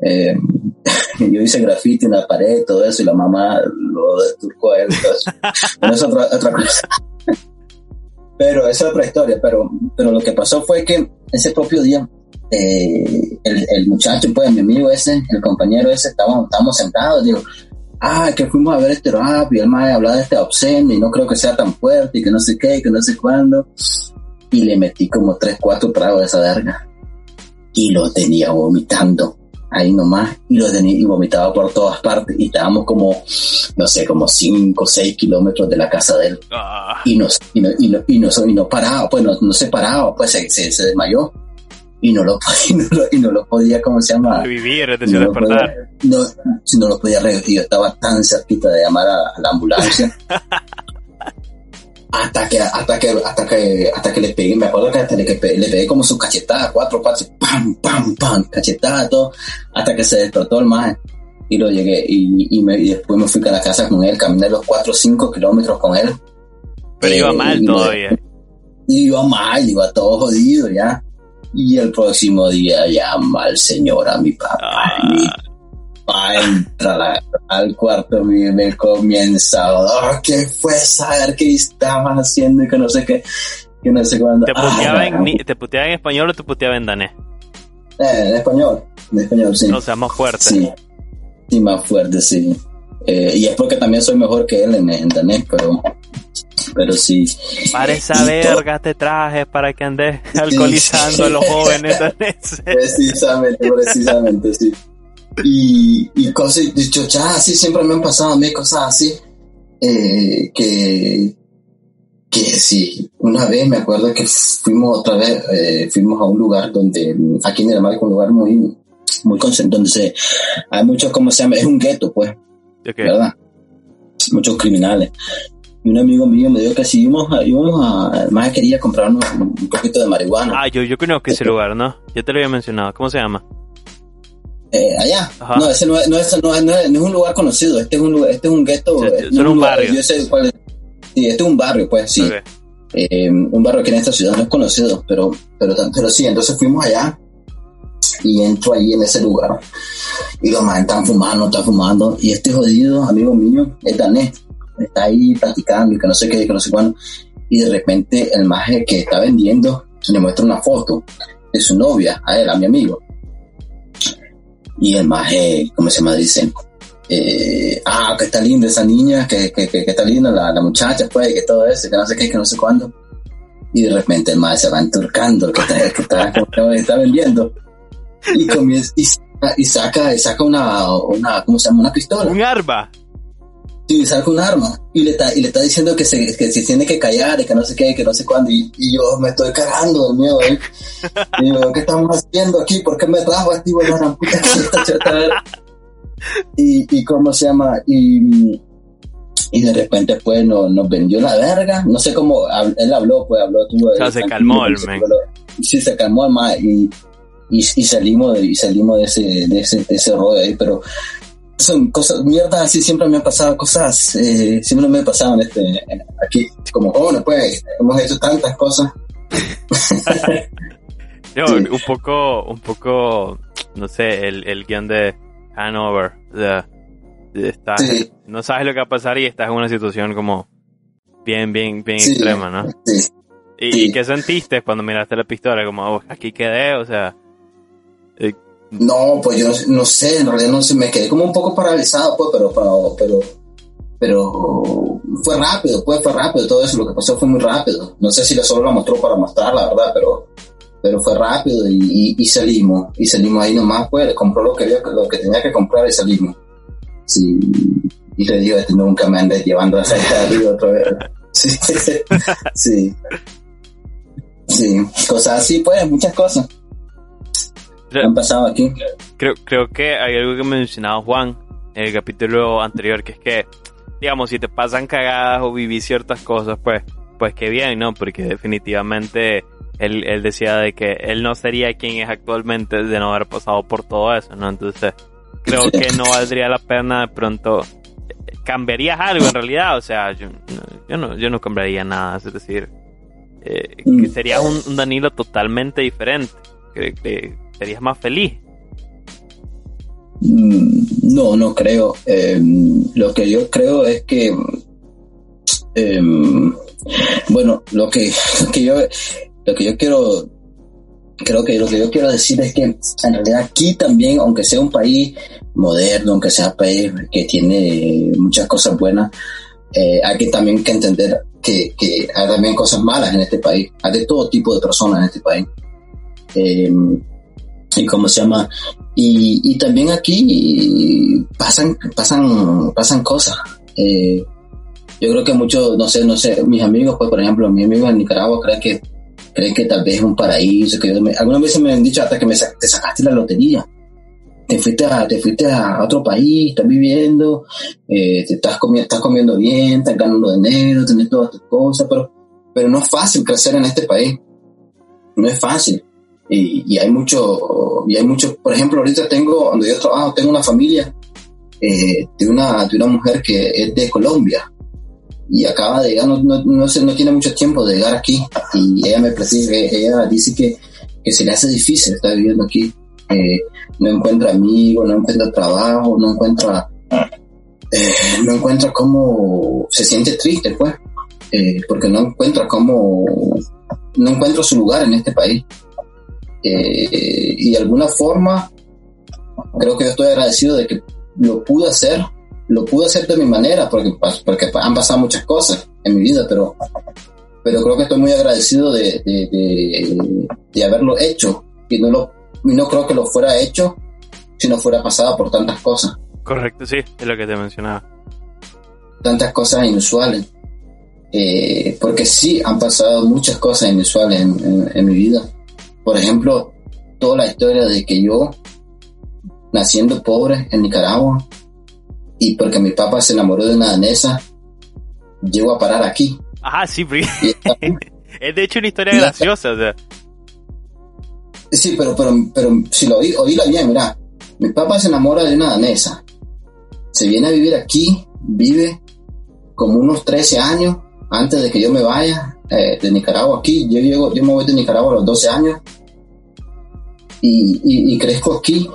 Eh, (laughs) yo hice graffiti en la pared y todo eso y la mamá lo desturcó a él. (laughs) Pero es otra, otra cosa. (laughs) Pero esa es otra historia, pero, pero lo que pasó fue que ese propio día eh, el, el muchacho, pues mi amigo ese, el compañero ese, estábamos, estábamos sentados, digo, ah, que fuimos a ver este rap y él me hablaba de este obsceno y no creo que sea tan fuerte y que no sé qué y que no sé cuándo. Y le metí como tres, cuatro tragos de esa verga. Y lo tenía vomitando ahí nomás. Y lo tenía y vomitaba por todas partes. Y estábamos como, no sé, como cinco, seis kilómetros de la casa de él. Ah, y no, y no, y no, y no, y no paraba, pues no, no se paraba, pues se, se, se desmayó y no lo, (laughs) y no lo, y no lo podía, ¿cómo se llama? revivir, es No lo podía, despertar. no, si no lo podía revivir, yo estaba tan cerquita de llamar a, a la ambulancia. (laughs) hasta que, hasta que, hasta que, hasta que le pegué, me acuerdo que hasta le, que le pegué como sus cachetadas, cuatro, cuatro, pam, pam, pam, cachetadas, todo, hasta que se despertó el maje. Y lo llegué, y, y, me, y después me fui a la casa con él, caminé los cuatro o cinco kilómetros con él. Pero iba Eh, mal y me- todavía. iba mal, iba todo jodido ya. Y el próximo día llama al señor a mi papá. Y Ah, papá entra al cuarto y me comienza "Oh, ¿qué fue saber qué estaban haciendo y que no sé qué, que no sé cuándo. ¿Te Ah, puteaba, en, bueno. ni- ¿Te puteaba en español o te puteaba en danés? Eh, en español, en español, sí. O sea, más fuerte. Sí, sí, más fuerte, sí. Eh, y es porque también soy mejor que él en, en danés, pero, pero sí. Para esa verga te traje para que andes (laughs) alcoholizando a los jóvenes. Precisamente, precisamente, sí. Y, y cosas, y chochadas así, siempre me han pasado a mí cosas así, eh, que, que sí, una vez me acuerdo que fuimos otra vez, eh, fuimos a un lugar donde, aquí en Dinamarca, un lugar muy, muy concentrado, donde se, hay muchos, ¿cómo se llama? Es un gueto, pues, Ok. ¿verdad? Muchos criminales. Y un amigo mío me dijo que si íbamos a, íbamos a, además quería comprarnos un poquito de marihuana. Ah, yo, yo conozco ese lugar, ¿no? Ya te lo había mencionado. ¿Cómo se llama? Eh, allá. Ajá. No, ese no es, no, es, no, es, no es- no es un lugar conocido, este es un, lugar- este es un gueto. Sí, solo no un lugar- barrio. Yo sé cuál es. Sí, este es un barrio, pues sí. Eh, un barrio que en esta ciudad no es conocido, pero, pero, pero sí, entonces fuimos allá y entro ahí en ese lugar y los más están fumando, están fumando y este jodido amigo mío es danés, está ahí platicando y que no sé qué, que no sé cuándo y de repente el maje que está vendiendo le muestra una foto de su novia a él, a mi amigo y el maje, ¿cómo se llama? Dice, eh, ah, que está linda esa niña, que, que, que, que está linda la, la muchacha, pues, que todo eso, que no sé qué, que no sé cuándo. Y de repente el maje se va enturcando, que está, que está, está vendiendo. Y comienza, y, y saca, y saca una, una, ¿cómo se llama? Una pistola. Un arma. Y saca un arma. Y le está, y le está diciendo que se, que se tiene que callar, y que no sé qué, que no sé cuándo. Y, y yo me estoy cagando de miedo, ¿eh? (laughs) Y yo, ¿qué estamos haciendo aquí? ¿Por qué me trajo a este la gran puta? Chota, y, y cómo se llama, y, y de repente pues no, nos vendió la verga, no sé cómo, él habló, pues habló, tuvo... O sea, se calmó el men. Sí, se calmó el y, y, y salimos de, y salimos de ese, de ese, de ese rollo ahí, pero son cosas, mierdas así siempre me han pasado, cosas, eh, siempre me pasaban este, en- aquí, como jóvenes pues, hemos hecho tantas cosas. (laughs) Yo, Sí. un poco, un poco, no sé, el, el guion de Hanover. Estás, Sí. no sabes lo que va a pasar y estás en una situación como bien, bien, bien Sí. extrema, ¿no? ¿Y, Sí. y qué sentiste cuando miraste la pistola? Como, "Oh, aquí quedé, o sea, No, pues yo no sé, en realidad no sé, me quedé como un poco paralizado, pues, pero, pero, pero, pero fue rápido, pues, fue rápido, todo eso, lo que pasó fue muy rápido. No sé si solo la mostró para mostrar, la verdad, pero, pero fue rápido y, salimos, y salimos ahí nomás, pues, compró lo que, lo que tenía que comprar y salimos. Sí, y le digo, este, nunca me andes llevando a salir arriba otra vez. (laughs) Sí, (laughs) sí. Sí, cosas así, pues, muchas cosas. Han pasado aquí. Creo, creo que hay algo que mencionaba Juan en el capítulo anterior, que es que, digamos, si te pasan cagadas o vivís ciertas cosas, pues, pues qué bien, ¿no? Porque definitivamente él, él decía de que él no sería quien es actualmente de no haber pasado por todo eso, ¿no? Entonces, creo que no valdría la pena de pronto cambiarías algo en realidad, o sea, yo, no, yo no cambiaría nada, es decir, eh, que mm. serías un, Danilo totalmente diferente, que, serías más feliz. Mm, no, no creo. Em, lo que yo creo es que, em, bueno, lo que, que yo, lo que yo quiero creo que lo que yo quiero decir es que en realidad aquí también, aunque sea un país moderno, aunque sea un país que tiene muchas cosas buenas, eh, hay que también que entender que, que, hay también cosas malas en este país, hay de todo tipo de personas en este país. Eh, y cómo se llama y, y también aquí pasan pasan pasan cosas eh, yo creo que muchos no sé no sé mis amigos pues por ejemplo mis amigos en Nicaragua creen que creen que tal vez es un paraíso, que algunas veces me han dicho hasta que me te sacaste la lotería. Te fuiste a, te fuiste a otro país, estás viviendo, eh, te estás comiendo, estás comiendo bien, estás ganando dinero, tienes todas tus cosas, pero, pero no es fácil crecer en este país. No es fácil. Y, y hay mucho, y hay mucho, por ejemplo, ahorita tengo, donde yo trabajo, tengo una familia eh, de, una, de una mujer que es de Colombia y acaba de llegar, no, no, no, no tiene mucho tiempo de llegar aquí y ella me ella dice que, se le hace difícil estar viviendo aquí. Eh, no encuentra amigos, no encuentra trabajo, no encuentra, eh, no encuentra cómo se siente triste, pues, porque no encuentra cómo, no encuentra su lugar en este país. Y de alguna forma, creo que yo estoy agradecido de que lo pude hacer lo pude hacer de mi manera porque, porque han pasado muchas cosas en mi vida, pero, pero creo que estoy muy agradecido de, de, haberlo hecho y no, lo, y no creo que lo fuera hecho si no fuera pasado por tantas cosas. Correcto, sí, es lo que te mencionaba. Tantas cosas inusuales. Eh, porque sí, han pasado muchas cosas inusuales en, en mi vida. Por ejemplo, toda la historia de que yo, naciendo pobre en Nicaragua, y porque mi papá se enamoró de una danesa, llego a parar aquí. Ajá, sí, (laughs) (laughs) es de hecho una historia graciosa, o sea. Sí, pero, pero, pero si lo oí, oíla bien, mira, mi papá se enamora de una danesa, se viene a vivir aquí, vive como unos 13 años antes de que yo me vaya eh, de Nicaragua aquí, yo llego, yo me voy de Nicaragua a los 12 años y, y crezco aquí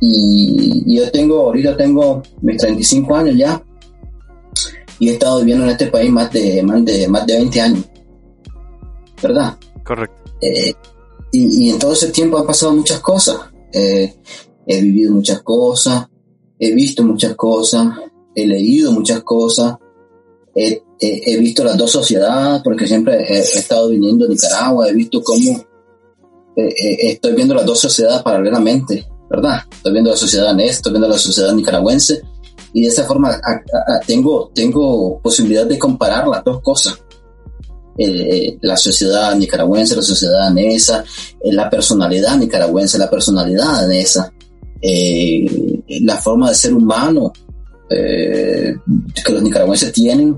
y, yo tengo, ahorita tengo mis 35 años ya y he estado viviendo en este país más de, más de, más de 20 años. ¿Verdad? Correcto. Eh, y, en todo ese tiempo han pasado muchas cosas. Eh, he vivido muchas cosas, he visto muchas cosas, he leído muchas cosas, he, he, visto las dos sociedades, porque siempre he, estado viniendo a Nicaragua, he visto cómo eh, estoy viendo las dos sociedades paralelamente. ¿verdad? Estoy viendo la sociedad danesa, estoy viendo la sociedad nicaragüense y de esa forma tengo, tengo posibilidad de comparar las dos cosas. Eh, la sociedad nicaragüense, la sociedad danesa, eh, la personalidad nicaragüense, la personalidad danesa, eh, la forma de ser humano que los nicaragüenses tienen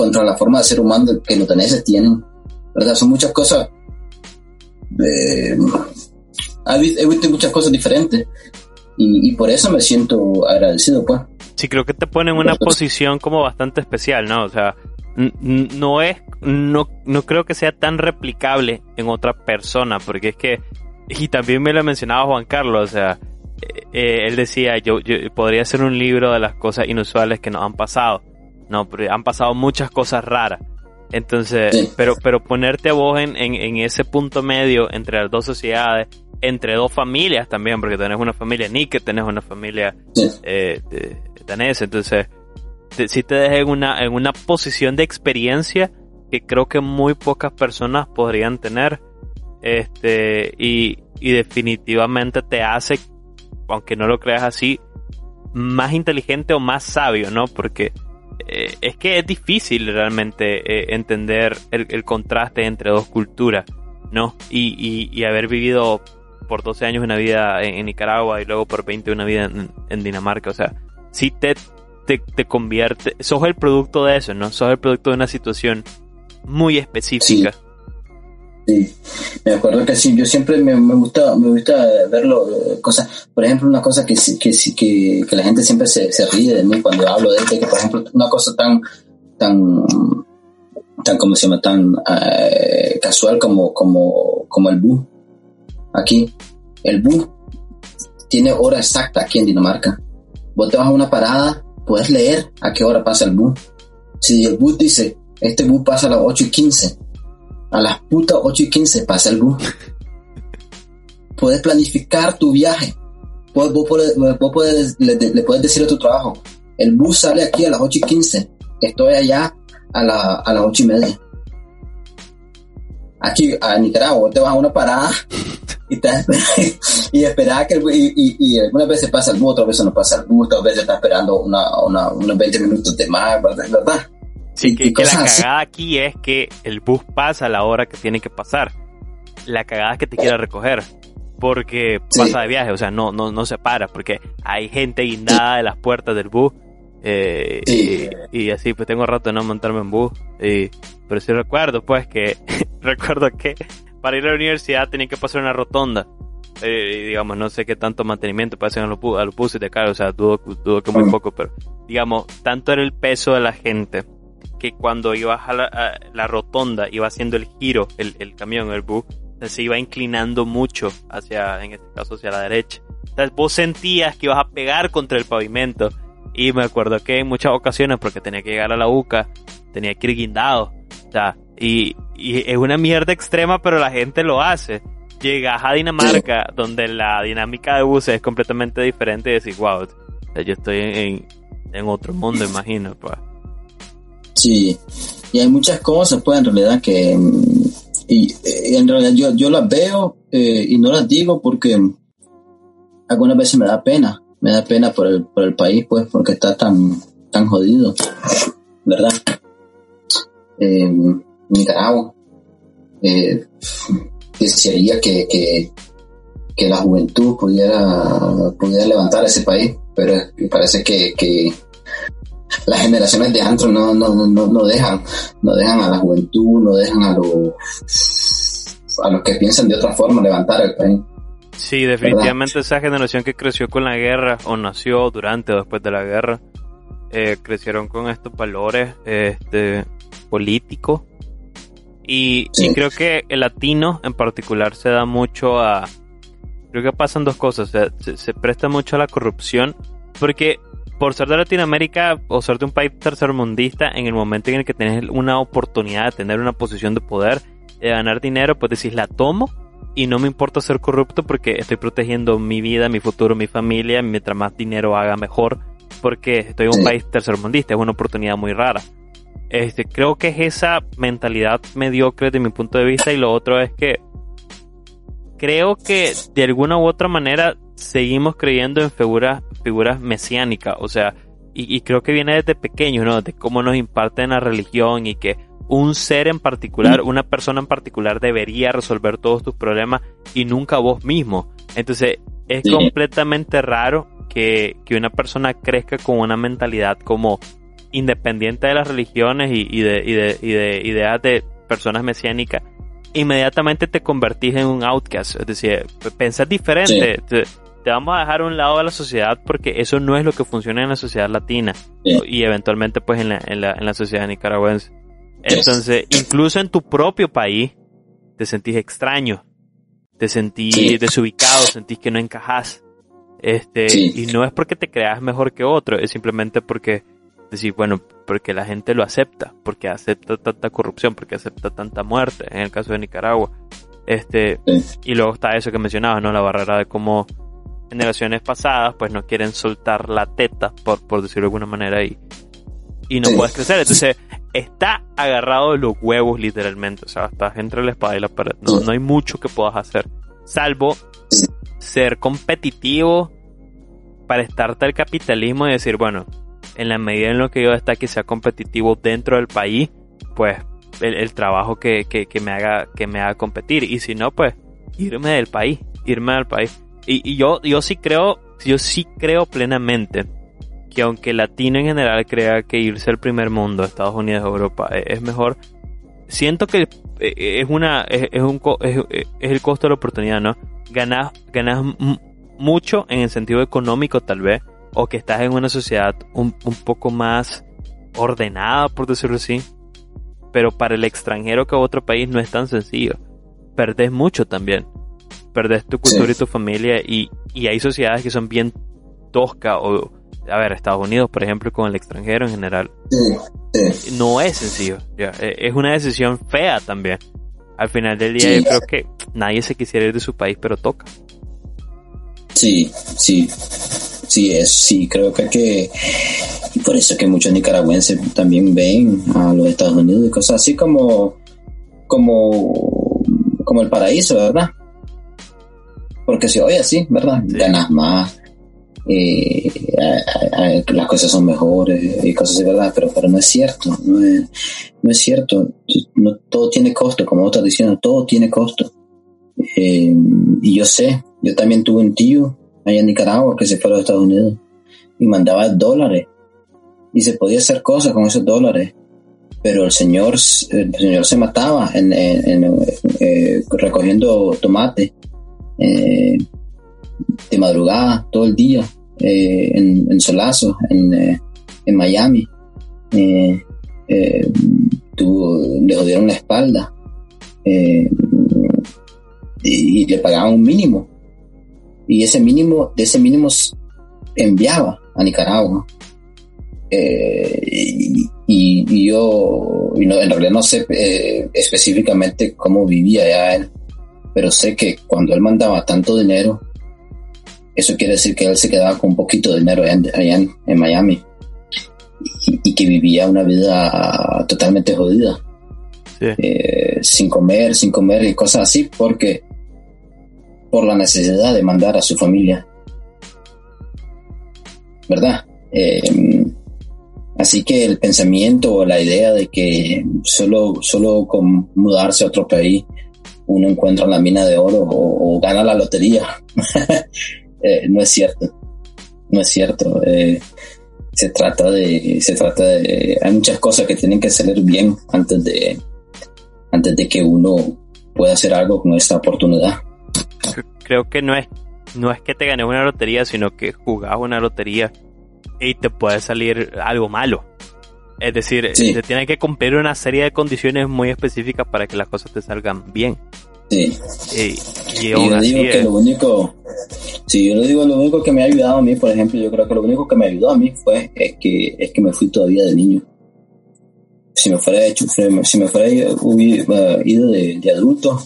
contra la forma de ser humano que los daneses tienen. ¿verdad? Son muchas cosas he visto muchas cosas diferentes y, por eso me siento agradecido, pues. Sí, creo que te pone en una posición como bastante especial, ¿no? O sea, no es, no, no creo que sea tan replicable en otra persona, porque es que, y también me lo mencionaba Juan Carlos, o sea, eh, eh, él decía, yo, yo podría hacer un libro de las cosas inusuales que nos han pasado, no, pero han pasado muchas cosas raras. Entonces, pero, pero ponerte vos en, en, en, ese punto medio entre las dos sociedades entre dos familias también, porque tenés una familia Nick, tenés una familia eh, danesa, entonces si te dejas en una, en una posición de experiencia que creo que muy pocas personas podrían tener, este, y, y definitivamente te hace, aunque no lo creas así, más inteligente o más sabio, ¿no? Porque eh, es que es difícil realmente eh, entender el, contraste entre dos culturas, ¿no? Y, haber vivido por 12 años una vida en, Nicaragua y luego por 20 una vida en, Dinamarca, o sea, si te, te, convierte, sos el producto de eso, ¿no? Sos el producto de una situación muy específica. Me acuerdo que sí, yo siempre me, gusta me gusta verlo, cosas, por ejemplo, una cosa que, que, que, que la gente siempre se, se, ríe de mí cuando hablo de esto, que por ejemplo, una cosa tan, tan, tan, como se llama? Tan eh, casual como, como, como el bus. Aquí, el bus tiene hora exacta aquí en Dinamarca. Vos te vas a una parada, puedes leer a qué hora pasa el bus. Si el bus dice, este bus pasa a las 8 y 15, a las putas 8 y 15 pasa el bus. puedes planificar tu viaje. Vos, puedes, le, puedes decir a tu trabajo, el bus sale aquí a las 8 y 15, estoy allá a, a las 8 y media. Aquí a Nicaragua te vas a una parada y, te, (laughs) y esperar que y, y, y, algunas veces pasa el bus, otras veces no pasa el bus, otras veces estás esperando una, una, unos 20 minutos de más, ¿verdad? Sí, que, la cagada aquí es que el bus pasa a la hora que tiene que pasar. La cagada es que te quiera recoger. Porque pasa de viaje, o sea, no, no, no se para, porque hay gente guindada de las puertas del bus. Eh, y, así, pues tengo rato de no montarme en bus. pero sí recuerdo, pues, que (laughs) recuerdo que para ir a la universidad tenía que pasar una rotonda. Eh, digamos, no sé qué tanto mantenimiento pasan a los, a los buses de carga, o sea, dudo, dudo que muy mm. poco, pero digamos, tanto era el peso de la gente que cuando ibas a la, rotonda, iba haciendo el giro, el, el camión, el bus, se iba inclinando mucho hacia, en este caso, hacia la derecha. Entonces vos sentías que ibas a pegar contra el pavimento. Y me acuerdo que en muchas ocasiones, porque tenía que llegar a la UCA, tenía que ir guindado. O sea, y, y es una mierda extrema, pero la gente lo hace. Llegas a Dinamarca, donde la dinámica de buses es completamente diferente y decís, wow, yo estoy en, en, otro mundo, (laughs) imagino. Pues. Sí, y hay muchas cosas, pues, en realidad que... Y, en realidad yo, yo las veo eh, y no las digo porque algunas veces me da pena, me da pena por el, por el país, pues, porque está tan, tan jodido, ¿verdad? Eh, Nicaragua. Eh, desearía que, que, que, la juventud pudiera, pudiera levantar ese país, pero parece que, que las generaciones de antro no, no, no, no dejan, no dejan a la juventud, no dejan a los, a los que piensan de otra forma levantar el país. Sí, definitivamente esa generación que creció con la guerra o nació durante o después de la guerra, eh, crecieron con estos valores este, políticos. Y, creo que el latino en particular se da mucho a... Creo que pasan dos cosas, se, se presta mucho a la corrupción porque por ser de Latinoamérica o ser de un país tercermundista, en el momento en el que tienes una oportunidad de tener una posición de poder, de ganar dinero, pues decís, la tomo y no me importa ser corrupto porque estoy protegiendo mi vida, mi futuro, mi familia, mientras más dinero haga mejor, porque estoy en un país tercermundista, es una oportunidad muy rara. Este, creo que es esa mentalidad mediocre de mi punto de vista y lo otro es que creo que de alguna u otra manera seguimos creyendo en figuras, figuras mesiánicas, o sea, y, creo que viene desde pequeño, ¿no? De cómo nos imparten la religión y que un ser en particular, una persona en particular debería resolver todos tus problemas y nunca vos mismo. Entonces, es completamente raro que, que, una persona crezca con una mentalidad como independiente de las religiones y, y, de, y, de, y de ideas de personas mesiánicas inmediatamente te convertís en un outcast. Es decir, pensás diferente te vamos a dejar a un lado de la sociedad porque eso no es lo que funciona en la sociedad latina y eventualmente pues en la, en la, en la sociedad nicaragüense. Entonces, incluso en tu propio país, te sentís extraño, te sentís desubicado, sentís que no encajas. Este, y no es porque te creas mejor que otro, es simplemente porque decir, bueno, porque la gente lo acepta, porque acepta tanta corrupción, porque acepta tanta muerte, en el caso de Nicaragua. Este, y luego está eso que mencionabas, ¿no? La barrera de cómo generaciones pasadas pues no quieren soltar la teta, por, por decirlo de alguna manera, y, y no puedes crecer. Entonces está agarrado de los huevos literalmente, o sea, estás entre la espada y la pared. No, no hay mucho que puedas hacer, salvo ser competitivo para estarte al capitalismo y decir, bueno, en la medida en lo que yo está que sea competitivo dentro del país, pues el, trabajo que, me haga, que me haga competir. Y si no, pues irme del país, irme del país. Y, yo, yo sí creo, yo sí creo plenamente que aunque latino en general crea que irse al primer mundo, Estados Unidos, Europa, e, es mejor, siento que e, es una, es, un, es, el costo de la oportunidad, ¿no? Ganas, ganas mucho en el sentido económico tal vez, o que estás en una sociedad un, un poco más ordenada, por decirlo así, pero para el extranjero que a otro país no es tan sencillo. Perdés mucho también. Perdés tu cultura y tu familia y, y, hay sociedades que son bien toscas o, a ver, Estados Unidos, por ejemplo, con el extranjero en general. No es sencillo. E, es una decisión fea también. Al final del día yo creo que nadie se quisiera ir de su país, pero toca. Sí, sí. Sí, es, sí, creo que, que y por eso que muchos nicaragüenses también ven a los Estados Unidos y cosas así como, como, como el paraíso, ¿verdad? Porque se oye así, ¿verdad? Ganas más, eh, las cosas son mejores y cosas así, ¿verdad? Pero, pero no es cierto, no es, no es cierto. No, todo tiene costo, como vos estás diciendo, todo tiene costo. Eh, y yo sé, yo también tuve un tío allá en Nicaragua que se fue a los Estados Unidos y mandaba dólares y se podía hacer cosas con esos dólares pero el señor el señor se mataba en, eh, recogiendo tomate eh, de madrugada todo el día eh, en, en, Solazo en, en Miami. Tuvo, le jodieron la espalda y, le pagaban un mínimo. Y ese mínimo de ese mínimo enviaba a Nicaragua. Eh, y, yo en realidad no sé eh, específicamente cómo vivía ya él, pero sé que cuando él mandaba tanto dinero, eso quiere decir que él se quedaba con un poquito de dinero allá en, Miami y, que vivía una vida totalmente jodida. Eh, sin comer, sin comer y cosas así, porque por la necesidad de mandar a su familia. ¿Verdad? Así que el pensamiento o la idea de que solo, solo con mudarse a otro país uno encuentra la mina de oro o, gana la lotería, (laughs) eh, no es cierto. No es cierto. Eh, se trata de, se trata de, hay muchas cosas que tienen que salir bien antes de, antes de que uno pueda hacer algo con esta oportunidad. Creo que no es, no es que te ganes una lotería, sino que jugás una lotería y te puede salir algo malo. Es decir, se tiene que cumplir una serie de condiciones muy específicas para que las cosas te salgan bien. Sí. Y, yo digo que lo único, sí, yo le digo lo único que me ha ayudado a mí, por ejemplo, yo creo que lo único que me ayudó a mí fue es que es que me fui todavía de niño. Si me fuera hecho, si me fuera ido de, adulto,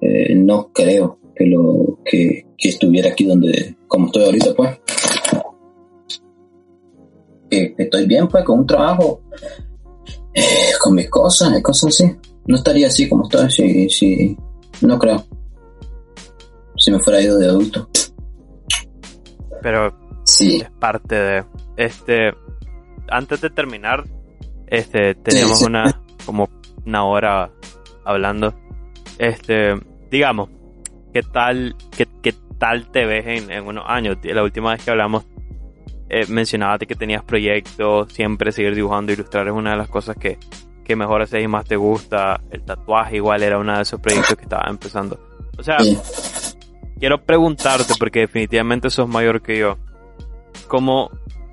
eh, no creo que lo que, que estuviera aquí donde como estoy ahorita, pues que, estoy bien, pues, con un trabajo, eh, con mis cosas, cosas así. No estaría así como estoy, si, si, no creo. Si me fuera ido de adulto. Pero sí. es parte de, este, antes de terminar, este, tenemos una, como una hora hablando. Este, digamos, ¿qué tal, qué, qué tal te ves en, en unos años? La última vez que hablamos eh, mencionaste que tenías proyectos, siempre seguir dibujando, ilustrar es una de las cosas que, que mejor haces y más te gusta. El tatuaje igual era uno de esos proyectos que estaba empezando. O sea, quiero preguntarte, porque definitivamente sos mayor que yo, ¿cómo,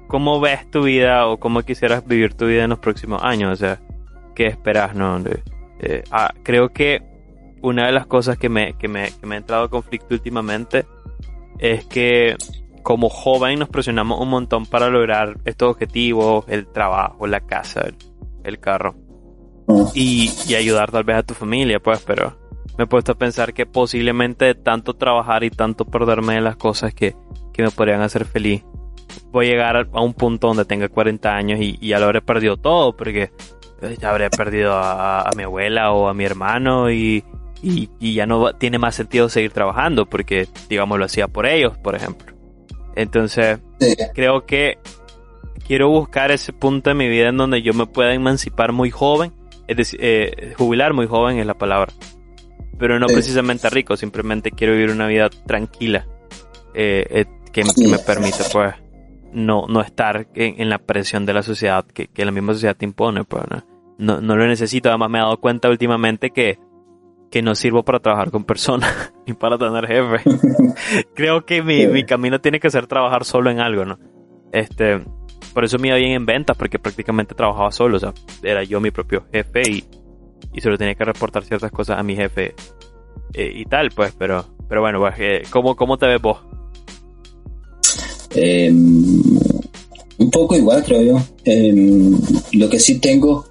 ¿cómo ves tu vida o cómo quisieras vivir tu vida en los próximos años? O sea, ¿qué esperas? No? Eh, ah, creo que una de las cosas que me, que me, que me ha entrado conflicto últimamente es que como joven nos presionamos un montón para lograr estos objetivos, el trabajo, la casa, el, carro. Mm. Y, ayudar tal vez a tu familia, pues, pero me he puesto a pensar que posiblemente tanto trabajar y tanto perderme en las cosas que, me podrían hacer feliz, voy a llegar a un punto donde tenga 40 años y, ya lo habré perdido todo, porque eh, ya habré perdido a, mi abuela o a mi hermano y, y, ya no tiene más sentido seguir trabajando, porque, digamos, lo hacía por ellos, por ejemplo. Entonces, creo que quiero buscar ese punto de mi vida en donde yo me pueda emancipar muy joven, es decir, eh, jubilar muy joven es la palabra, pero no precisamente rico, simplemente quiero vivir una vida tranquila eh, eh, que, me permite pues no, no estar en, la presión de la sociedad que, la misma sociedad te impone, pues no, no, lo necesito, además me he dado cuenta últimamente que que no sirvo para trabajar con personas (laughs) ni para tener jefe. (laughs) Creo que mi, mi, camino tiene que ser trabajar solo en algo, ¿no? Este, por eso me iba bien en ventas, porque prácticamente trabajaba solo, o sea, era yo mi propio jefe y, y solo tenía que reportar ciertas cosas a mi jefe eh, y tal, pues, pero, pero bueno, pues, eh, ¿cómo, ¿cómo te ves vos? Em, un poco igual, creo yo. Em, lo que sí tengo,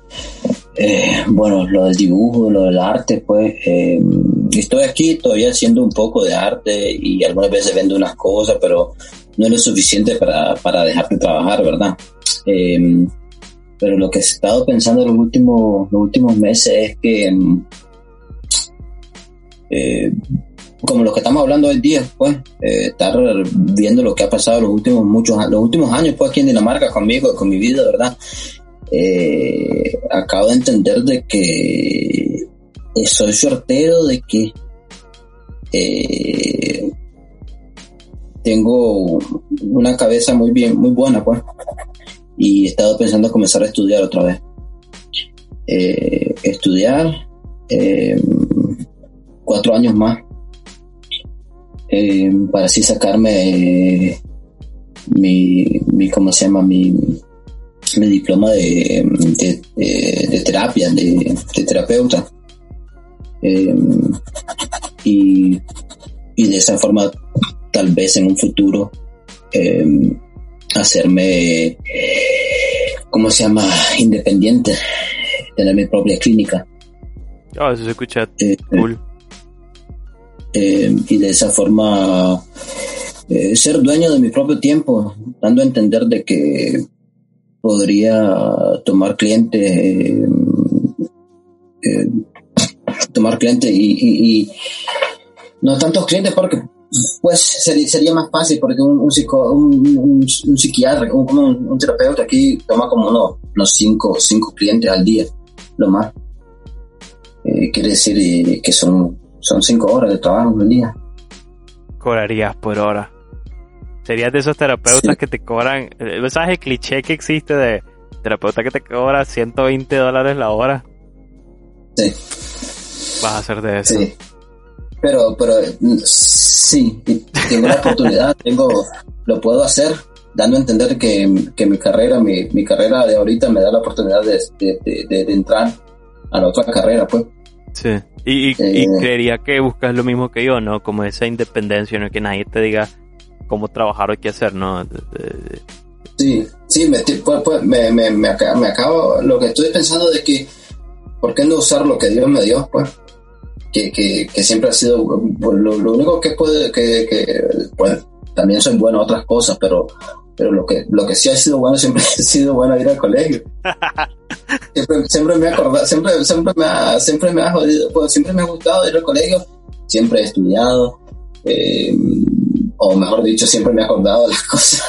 eh, bueno, lo del dibujo, lo del arte, pues, em, estoy aquí todavía haciendo un poco de arte y algunas veces vendo unas cosas, pero no es lo suficiente para, para dejar de trabajar, ¿verdad? Em, pero lo que he estado pensando en los últimos, los últimos meses es que, em, eh, como lo que estamos hablando hoy día, pues, eh, estar viendo lo que ha pasado los últimos, muchos, los últimos años, pues, aquí en Dinamarca conmigo, con mi vida, ¿verdad? Eh, acabo de entender de que soy sorteo de que tengo una cabeza muy bien, muy buena, pues. Y he estado pensando en comenzar a estudiar otra vez. Eh, estudiar eh, cuatro años más eh, para así sacarme mi, mi, ¿cómo se llama? Mi, mi diploma de, de, terapia, de, terapeuta. y, y de esa forma tal vez en un futuro em, hacerme, ¿cómo se llama? Independiente, tener mi propia clínica. Ah, eso se escucha eh, cool. Y de esa forma eh, ser dueño de mi propio tiempo, dando a entender de que podría tomar clientes, em, tomar clientes y, no tantos clientes porque pues sería, más fácil porque un, un, un, psiquiatra, un, terapeuta aquí toma como unos, unos cinco, cinco clientes al día, lo más. Eh, quiere decir eh, que son, son cinco horas de trabajo al día. Cobrarías por hora. Serías de esos terapeutas que te cobran, ¿sabes el cliché que existe de terapeuta que te cobra 120 dólares la hora? Sí. Vas a ser de eso. Sí. Pero, pero sí, tengo la oportunidad, (laughs) tengo, lo puedo hacer, dando a entender que, que mi carrera, mi, mi, carrera de ahorita me da la oportunidad de, de, de, entrar a la otra carrera, pues. Sí, y, y, eh, creería que buscas lo mismo que yo, ¿no? Como esa independencia, no que nadie te diga cómo trabajar o qué hacer, ¿no? Sí, sí, me, pues, pues, me, me, me, acabo, lo que estoy pensando de que, ¿por qué no usar lo que Dios me dio, pues? que, que, que siempre ha sido lo, lo, único que puede que, que pues, también soy bueno otras cosas pero pero lo que lo que sí ha sido bueno siempre (laughs) ha sido bueno ir al colegio (laughs) siempre, siempre me ha acordado siempre siempre me ha siempre me ha jodido pues, siempre me ha gustado ir al colegio siempre he estudiado eh, o mejor dicho siempre me he acordado de las (laughs) cosas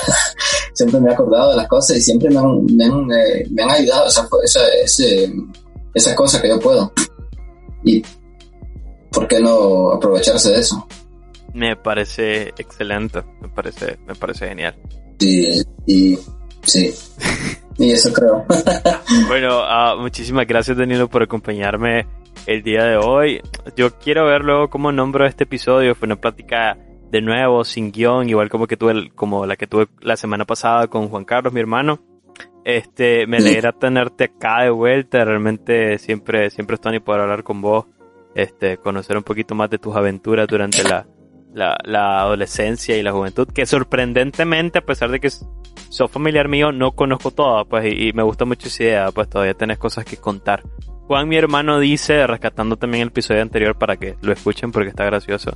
siempre me he acordado de las cosas y siempre me han, me han, eh, me han ayudado esa, esa, esa cosa que yo puedo y ¿por qué no aprovecharse de eso? Me parece excelente, me parece, me parece genial. Sí, y sí. y eso creo. (laughs) bueno, uh, muchísimas gracias Danilo por acompañarme el día de hoy. Yo quiero ver luego cómo nombro este episodio. Fue una plática de nuevo, sin guion, igual como que tuve, como la que tuve la semana pasada con Juan Carlos, mi hermano. Este, me alegra tenerte acá de vuelta. Realmente siempre, siempre estoy ni poder hablar con vos este, conocer un poquito más de tus aventuras durante la, la, adolescencia y la juventud, que sorprendentemente, a pesar de que sos familiar mío, no conozco todas, pues, y, me gusta mucho esa idea, pues todavía tenés cosas que contar. Juan, mi hermano, dice, rescatando también el episodio anterior para que lo escuchen porque está gracioso,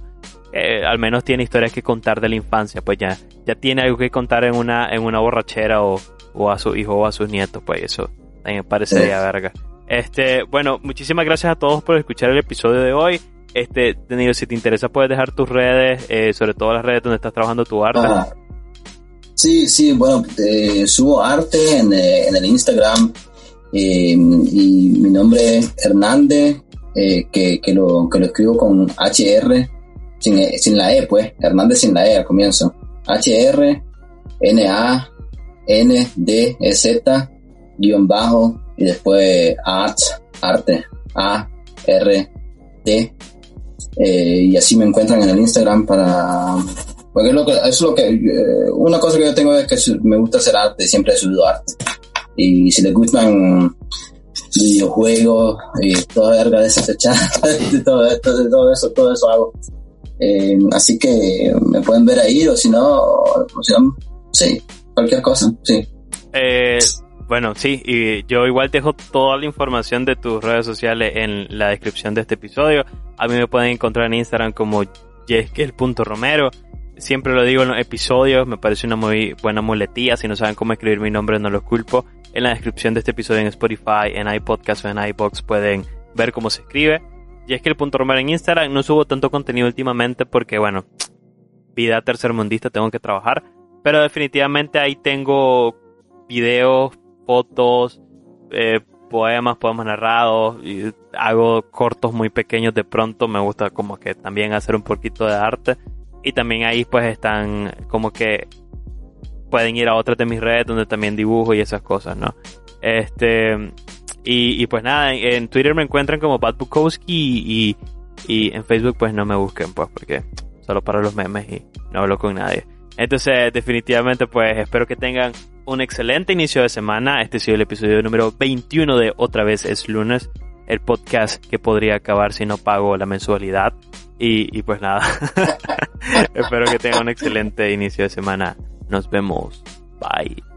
eh, al menos tiene historias que contar de la infancia, pues ya, ya tiene algo que contar en una, en una borrachera o, o a su hijo o a sus nietos, pues eso también parecería verga. Este, bueno, muchísimas gracias a todos por escuchar el episodio de hoy. Este, tenido, si te interesa puedes dejar tus redes, eh, sobre todo las redes donde estás trabajando tu arte. Sí, sí, bueno, eh, subo arte en, eh, en el Instagram eh, y mi nombre es Hernández, eh, que, que, lo, que lo escribo con HR, sin, eh, sin la E, pues, Hernández sin la E al comienzo. HR, N, A, N, D, E, Z, guion bajo, y después art, arte, A, R, T, eh, y así me encuentran en el Instagram para porque es lo que es lo que eh, una cosa que yo tengo es que me gusta hacer arte siempre he subido arte y si les gustan videojuegos y toda verga de (laughs) todo, esto, todo eso todo eso hago Eh, así que me pueden ver ahí o si no si cualquier cosa sí Eh, bueno, sí, y yo igual dejo toda la información de tus redes sociales en la descripción de este episodio. A mí me pueden encontrar en Instagram como jeskel.romero. Siempre lo digo en los episodios, me parece una muy buena muletilla. Si no saben cómo escribir mi nombre, no los culpo. En la descripción de este episodio en Spotify, en iPodcast o en iBox pueden ver cómo se escribe. Jeskel.romero en Instagram. No subo tanto contenido últimamente porque, bueno, vida tercermundista, tengo que trabajar. Pero definitivamente ahí tengo videos, fotos, eh, poemas, poemas narrados, y hago cortos muy pequeños de pronto, me gusta como que también hacer un poquito de arte y también ahí pues están como que pueden ir a otras de mis redes donde también dibujo y esas cosas, ¿no? Este y, y pues nada, en, Twitter me encuentran como Pat Bukowski y, y, y en Facebook pues no me busquen pues porque solo para los memes y no hablo con nadie. Entonces, definitivamente, pues espero que tengan un excelente inicio de semana. Este ha sido el episodio número 21 de Otra vez es lunes, el podcast que podría acabar si no pago la mensualidad. Y, y pues nada, (laughs) espero que tengan un excelente inicio de semana. Nos vemos. Bye.